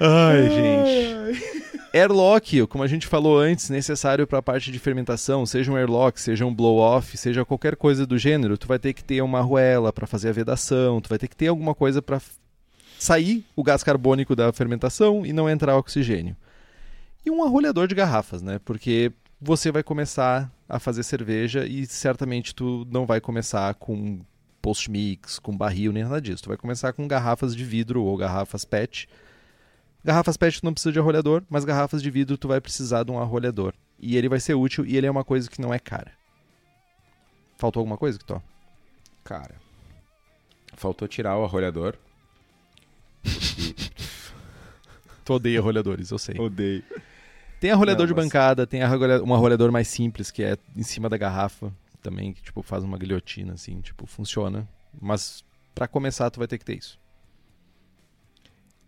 Ai, gente. Airlock, como a gente falou antes, necessário para a parte de fermentação, seja um airlock, seja um blow-off, seja qualquer coisa do gênero, tu vai ter que ter uma arruela para fazer a vedação, tu vai ter que ter alguma coisa para sair o gás carbônico da fermentação e não entrar oxigênio e um arrolhador de garrafas, né? Porque você vai começar a fazer cerveja e certamente tu não vai começar com post-mix, com barril, nem nada disso. Tu vai começar com garrafas de vidro ou garrafas PET. Garrafas PET tu não precisa de arrolhador, mas garrafas de vidro tu vai precisar de um arrolhador. E ele vai ser útil e ele é uma coisa que não é cara. Faltou alguma coisa, Kitó? Cara, faltou tirar o arrolhador. tu odeia arrolhadores, eu sei. Odeio. Tem arrolhador Não, de mas... bancada, tem um arrolhador mais simples, que é em cima da garrafa, também, que tipo, faz uma guilhotina, assim, tipo, funciona. Mas para começar, tu vai ter que ter isso.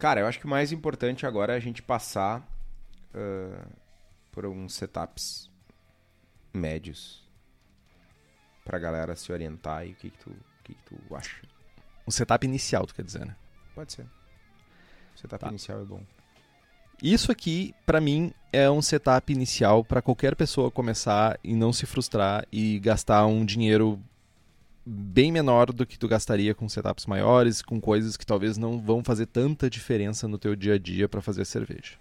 Cara, eu acho que o mais importante agora é a gente passar uh, por uns setups médios pra galera se orientar e o que, que, tu, o que, que tu acha. Um setup inicial, tu quer dizer, né? Pode ser. O setup tá. inicial é bom. Isso aqui, para mim, é um setup inicial para qualquer pessoa começar e não se frustrar e gastar um dinheiro bem menor do que tu gastaria com setups maiores, com coisas que talvez não vão fazer tanta diferença no teu dia a dia para fazer cerveja.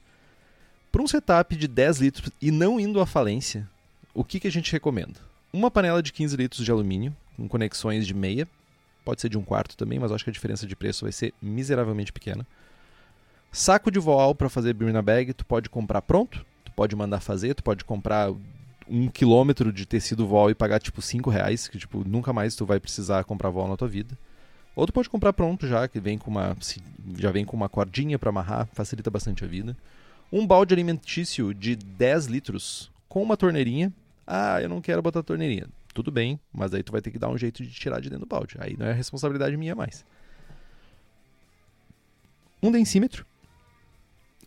Para um setup de 10 litros e não indo à falência, o que, que a gente recomenda? Uma panela de 15 litros de alumínio, com conexões de meia, pode ser de um quarto também, mas acho que a diferença de preço vai ser miseravelmente pequena Saco de voal para fazer Birna Bag, tu pode comprar pronto, tu pode mandar fazer, tu pode comprar um quilômetro de tecido voal e pagar tipo 5 reais, que tipo, nunca mais tu vai precisar comprar voal na tua vida. Ou tu pode comprar pronto já, que vem com uma. Já vem com uma cordinha para amarrar, facilita bastante a vida. Um balde alimentício de 10 litros com uma torneirinha. Ah, eu não quero botar torneirinha. Tudo bem, mas aí tu vai ter que dar um jeito de tirar de dentro do balde. Aí não é responsabilidade minha mais. Um densímetro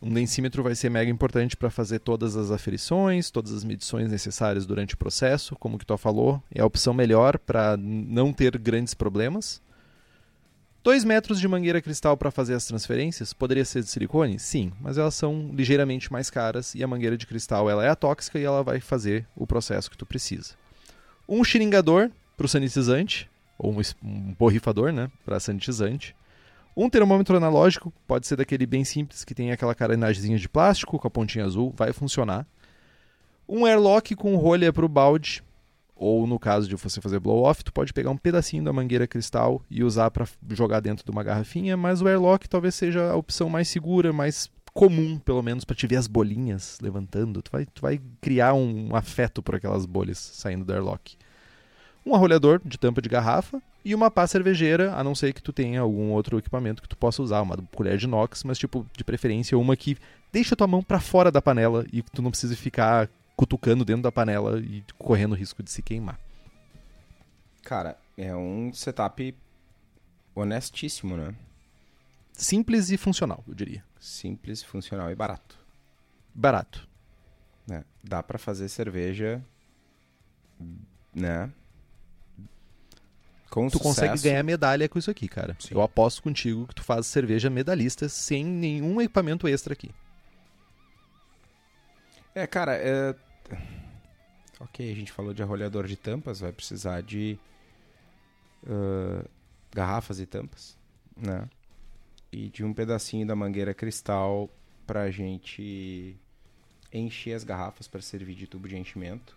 um densímetro vai ser mega importante para fazer todas as aferições, todas as medições necessárias durante o processo, como que tu falou, é a opção melhor para não ter grandes problemas. 2 metros de mangueira cristal para fazer as transferências, poderia ser de silicone? Sim, mas elas são ligeiramente mais caras e a mangueira de cristal ela é atóxica e ela vai fazer o processo que tu precisa. Um xiringador para o sanitizante, ou um borrifador né, para sanitizante. Um termômetro analógico pode ser daquele bem simples que tem aquela carenagemzinha de plástico com a pontinha azul, vai funcionar. Um airlock com rolha para o balde, ou no caso de você fazer blow-off, tu pode pegar um pedacinho da mangueira cristal e usar para jogar dentro de uma garrafinha, mas o airlock talvez seja a opção mais segura, mais comum, pelo menos, para te ver as bolinhas levantando. Tu vai, tu vai criar um afeto por aquelas bolhas saindo do airlock um arrolhador de tampa de garrafa e uma pá cervejeira, a não ser que tu tenha algum outro equipamento que tu possa usar, uma colher de inox, mas tipo, de preferência uma que deixa tua mão para fora da panela e tu não precisa ficar cutucando dentro da panela e correndo o risco de se queimar. Cara, é um setup honestíssimo, né? Simples e funcional, eu diria. Simples, funcional e barato. Barato. Né? Dá pra fazer cerveja, né? Com Tu consegue sucesso. ganhar medalha com isso aqui, cara. Sim. Eu aposto contigo que tu faz cerveja medalhista sem nenhum equipamento extra aqui. É, cara, é... ok, a gente falou de arrolhador de tampas, vai precisar de ah, garrafas e tampas, né? E de um pedacinho da mangueira cristal pra gente encher as garrafas para servir de tubo de enchimento,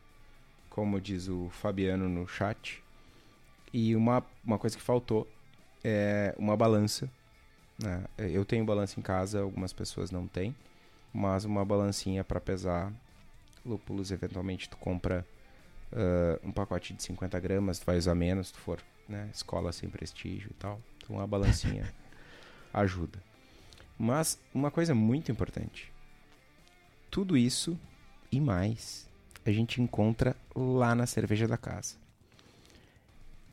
como diz o Fabiano no chat. E uma, uma coisa que faltou é uma balança. Né? Eu tenho balança em casa, algumas pessoas não têm mas uma balancinha para pesar lúpulos. Eventualmente tu compra ah, um pacote de 50 gramas, tu vai usar menos, se tu for né, escola sem prestígio e tal. Então uma balancinha ajuda. Mas uma coisa muito importante: tudo isso e mais a gente encontra lá na cerveja da casa.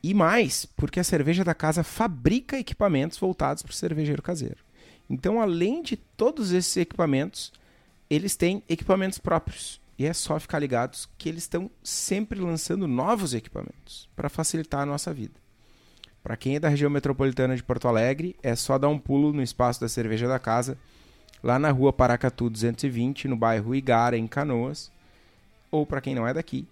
E mais, porque a cerveja da casa fabrica equipamentos voltados para o cervejeiro caseiro. Então, além de todos esses equipamentos, eles têm equipamentos próprios. E é só ficar ligados que eles estão sempre lançando novos equipamentos para facilitar a nossa vida. Para quem é da região metropolitana de Porto Alegre, é só dar um pulo no espaço da Cerveja da Casa, lá na rua Paracatu 220, no bairro Igara, em Canoas. Ou para quem não é daqui,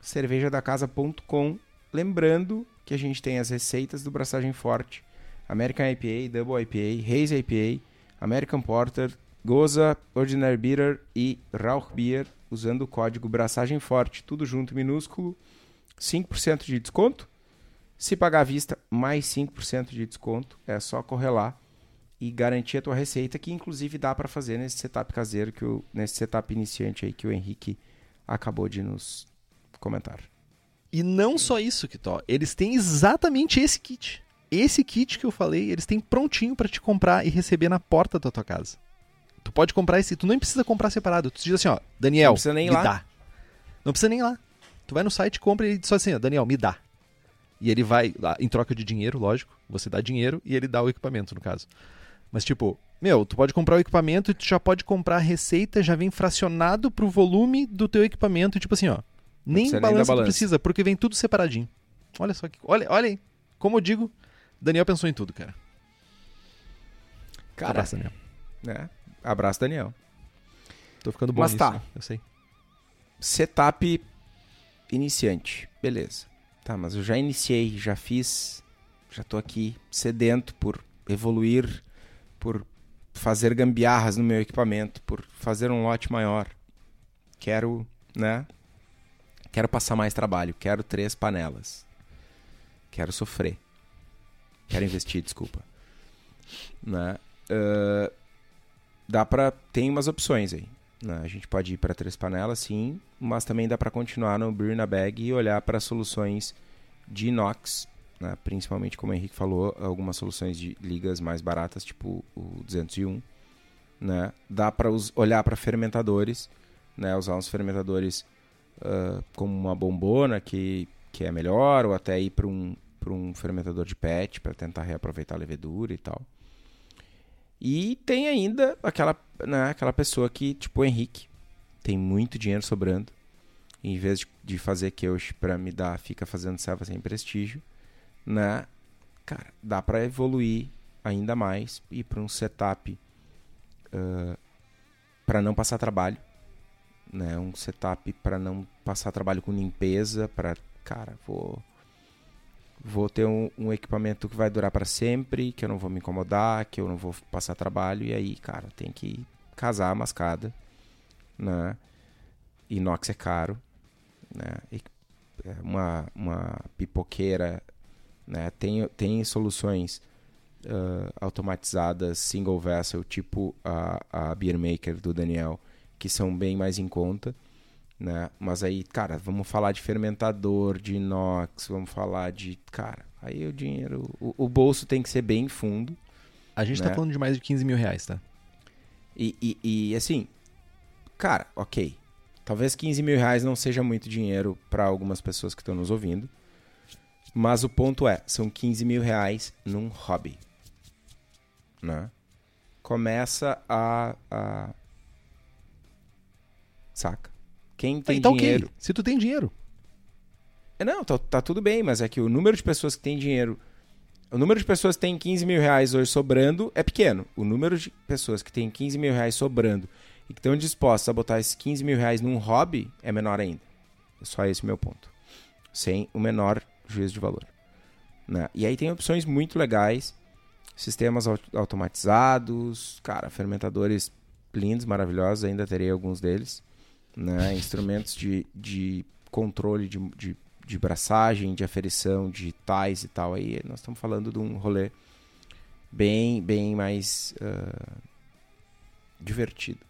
cervejadacasa.com. Lembrando que a gente tem as receitas do Braçagem Forte, American IPA, Double IPA, Haze IPA, American Porter, Goza, Ordinary Bitter e Rauch Beer, usando o código Braçagem Forte, tudo junto minúsculo, 5% de desconto. Se pagar à vista, mais 5% de desconto. É só correr lá e garantir a tua receita, que inclusive dá para fazer nesse setup caseiro, que o, nesse setup iniciante aí que o Henrique acabou de nos comentar. E não só isso, Kitó. Eles têm exatamente esse kit. Esse kit que eu falei, eles têm prontinho pra te comprar e receber na porta da tua casa. Tu pode comprar esse, tu nem precisa comprar separado. Tu diz assim, ó, Daniel, Não precisa nem me lá. dá. Não precisa nem ir lá. Tu vai no site, compra e diz só assim, ó, Daniel, me dá. E ele vai, lá, em troca de dinheiro, lógico, você dá dinheiro e ele dá o equipamento, no caso. Mas tipo, meu, tu pode comprar o equipamento e tu já pode comprar a receita, já vem fracionado pro volume do teu equipamento, e tipo assim, ó. Nem nem balança balança. precisa, porque vem tudo separadinho. Olha só que. Olha, olha aí. Como eu digo, Daniel pensou em tudo, cara. Cara, Abraço, Daniel. né? Abraço, Daniel. Tô ficando bom Mas nisso, tá. né? Eu sei. Setup iniciante. Beleza. Tá, mas eu já iniciei, já fiz, já tô aqui sedento por evoluir, por fazer gambiarras no meu equipamento, por fazer um lote maior. Quero, né? Quero passar mais trabalho, quero três panelas. Quero sofrer. Quero investir, desculpa. Né? Ah, dá pra. Tem umas opções aí. né? A gente pode ir para três panelas, sim, mas também dá para continuar no Beer na Bag e olhar para soluções de inox, né? principalmente como o Henrique falou, algumas soluções de ligas mais baratas, tipo o 201. Né? Dá para olhar para fermentadores, né? usar uns fermentadores ah, como uma bombona que, que é melhor, ou até ir para um, um fermentador de PET para tentar reaproveitar a levedura e tal. E tem ainda aquela, né, aquela pessoa que, tipo o Henrique, tem muito dinheiro sobrando. Em vez de, de fazer Keush pra me dar, fica fazendo serva sem prestígio, né? Cara, dá pra evoluir ainda mais e pra um setup ah, pra não passar trabalho, né? Um setup pra não passar trabalho com limpeza, pra, cara, vou vou ter um, um equipamento que vai durar para sempre, que eu não vou me incomodar, que eu não vou passar trabalho, e aí, cara, tem que casar a mascada, né? Inox é caro, né? E é uma, uma pipoqueira, né? Tem, tem soluções ah, automatizadas, single vessel, tipo a, a Beer Maker do Daniel, que são bem mais em conta, né? Mas aí, cara, vamos falar de fermentador, de inox, vamos falar de, cara, aí o dinheiro, o, o bolso tem que ser bem fundo. A gente Né? tá falando de mais de 15 mil reais, tá? E, e, e, assim, cara, ok. Talvez 15 mil reais não seja muito dinheiro para algumas pessoas que estão nos ouvindo. Mas o ponto é, são 15 mil reais num hobby. Né? Começa a, a... Saca? Quem tem então, dinheiro... ok. Se tu tem dinheiro. É, Não, tá, tá tudo bem, mas é que o número de pessoas que tem dinheiro... O número de pessoas que tem 15 mil reais hoje sobrando é pequeno. O número de pessoas que tem 15 mil reais sobrando e que estão dispostas a botar esses 15 mil reais num hobby é menor ainda. É só esse o meu ponto. Sem o menor juízo de valor. Né? E aí tem opções muito legais. Sistemas au- automatizados, cara, fermentadores lindos, maravilhosos, ainda terei alguns deles. Né? Instrumentos de, de controle de, de, de braçagem, de aferição, de tais e tal. Aí nós estamos falando de um rolê bem, bem mais ah, divertido.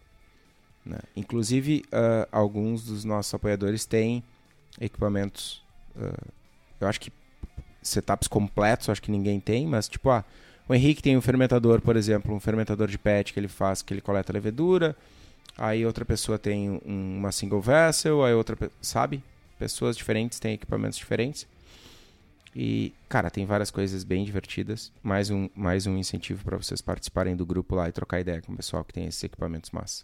né? Inclusive, ah, alguns dos nossos apoiadores têm equipamentos. ah, eu acho que setups completos, acho que ninguém tem, mas tipo, ah, o Henrique tem um fermentador, por exemplo, um fermentador de PET que ele faz, que ele coleta levedura. Aí outra pessoa tem um- uma single vessel, aí outra, sabe? Pessoas diferentes têm equipamentos diferentes. E, cara, tem várias coisas bem divertidas. Mais um, mais um incentivo para vocês participarem do grupo lá e trocar ideia com o pessoal que tem esses equipamentos massa.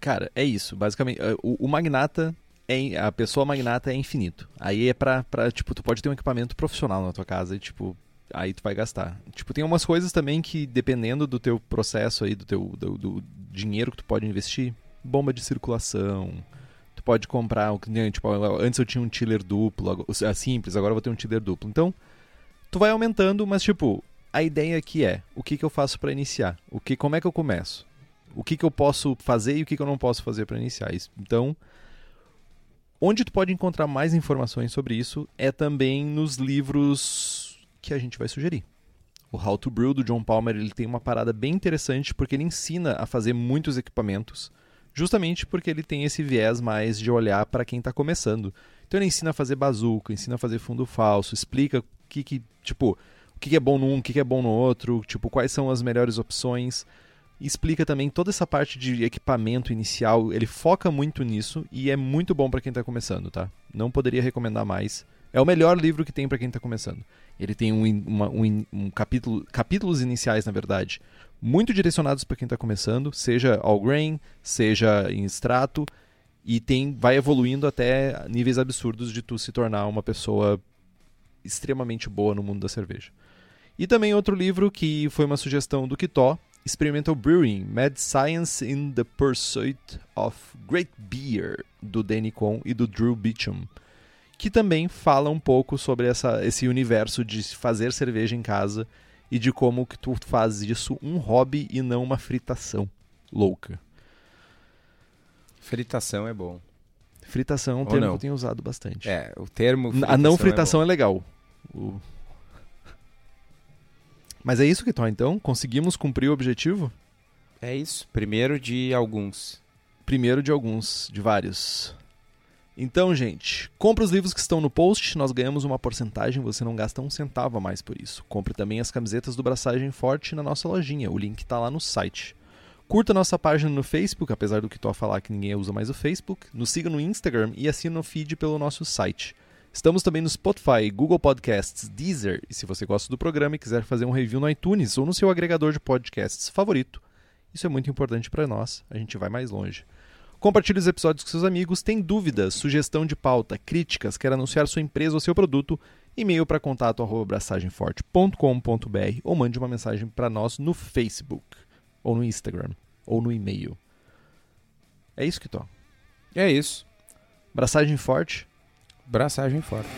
Cara, é isso. Basicamente, eh, o, o magnata, é, a pessoa magnata é infinito. Aí é pra, pra, tipo, tu pode ter um equipamento profissional na tua casa e, tipo, aí tu vai gastar. Tipo, tem umas coisas também que, dependendo do teu processo aí, do teu do, do dinheiro que tu pode investir, bomba de circulação, tu pode comprar, tipo, antes eu tinha um tiller duplo, é simples, agora eu vou ter um tiller duplo. Então, tu vai aumentando, mas, tipo, a ideia aqui é, o que que eu faço pra iniciar? O que, como é que eu começo? o que, que eu posso fazer e o que, que eu não posso fazer para iniciar isso. Então, onde tu pode encontrar mais informações sobre isso é também nos livros que a gente vai sugerir. O How to Brew do John Palmer ele tem uma parada bem interessante porque ele ensina a fazer muitos equipamentos, justamente porque ele tem esse viés mais de olhar para quem está começando. Então ele ensina a fazer bazuca, ensina a fazer fundo falso, explica o que, que tipo o que, que é bom num, o que, que é bom no outro, tipo quais são as melhores opções explica também toda essa parte de equipamento inicial. Ele foca muito nisso e é muito bom para quem está começando, tá? Não poderia recomendar mais. É o melhor livro que tem para quem está começando. Ele tem um, uma- um, um capítulo, capítulos iniciais, na verdade, muito direcionados para quem está começando, seja all grain, seja em extrato, e tem vai evoluindo até níveis absurdos de tu se tornar uma pessoa extremamente boa no mundo da cerveja. E também outro livro que foi uma sugestão do Kitó, Experimental Brewing, Mad Science in the Pursuit of Great Beer, do Danny Cohn e do Drew Beecham, que também fala um pouco sobre essa, esse universo de fazer cerveja em casa e de como que tu faz isso um hobby e não uma fritação louca. Fritação é bom. Fritação é um Ou termo não. que eu tenho usado bastante. É, o termo. a não é fritação bom. é, legal. O- Mas é isso, Kiton, então? Conseguimos cumprir o objetivo? É isso. Primeiro de alguns. Primeiro de alguns, de vários. Então, gente, compre os livros que estão no post, nós ganhamos uma porcentagem, você não gasta um centavo a mais por isso. Compre também as camisetas do Braçagem Forte na nossa lojinha, o link está lá no site. Curta nossa página no Facebook, apesar do que tô a falar que ninguém usa mais o Facebook. Nos siga no Instagram e assina o feed pelo nosso site. Estamos também no Spotify, Google Podcasts, Deezer. E se você gosta do programa e quiser fazer um review no iTunes ou no seu agregador de podcasts favorito, isso é muito importante para nós. A gente vai mais longe. Compartilhe os episódios com seus amigos. Tem dúvidas, sugestão de pauta, críticas, quer anunciar sua empresa ou seu produto? E-mail para contato arroba abraçagemforte.com.br ou mande uma mensagem para nós no Facebook, ou no Instagram, ou no e-mail. É isso que tô. É isso. Braçagem forte. Braçagem forte.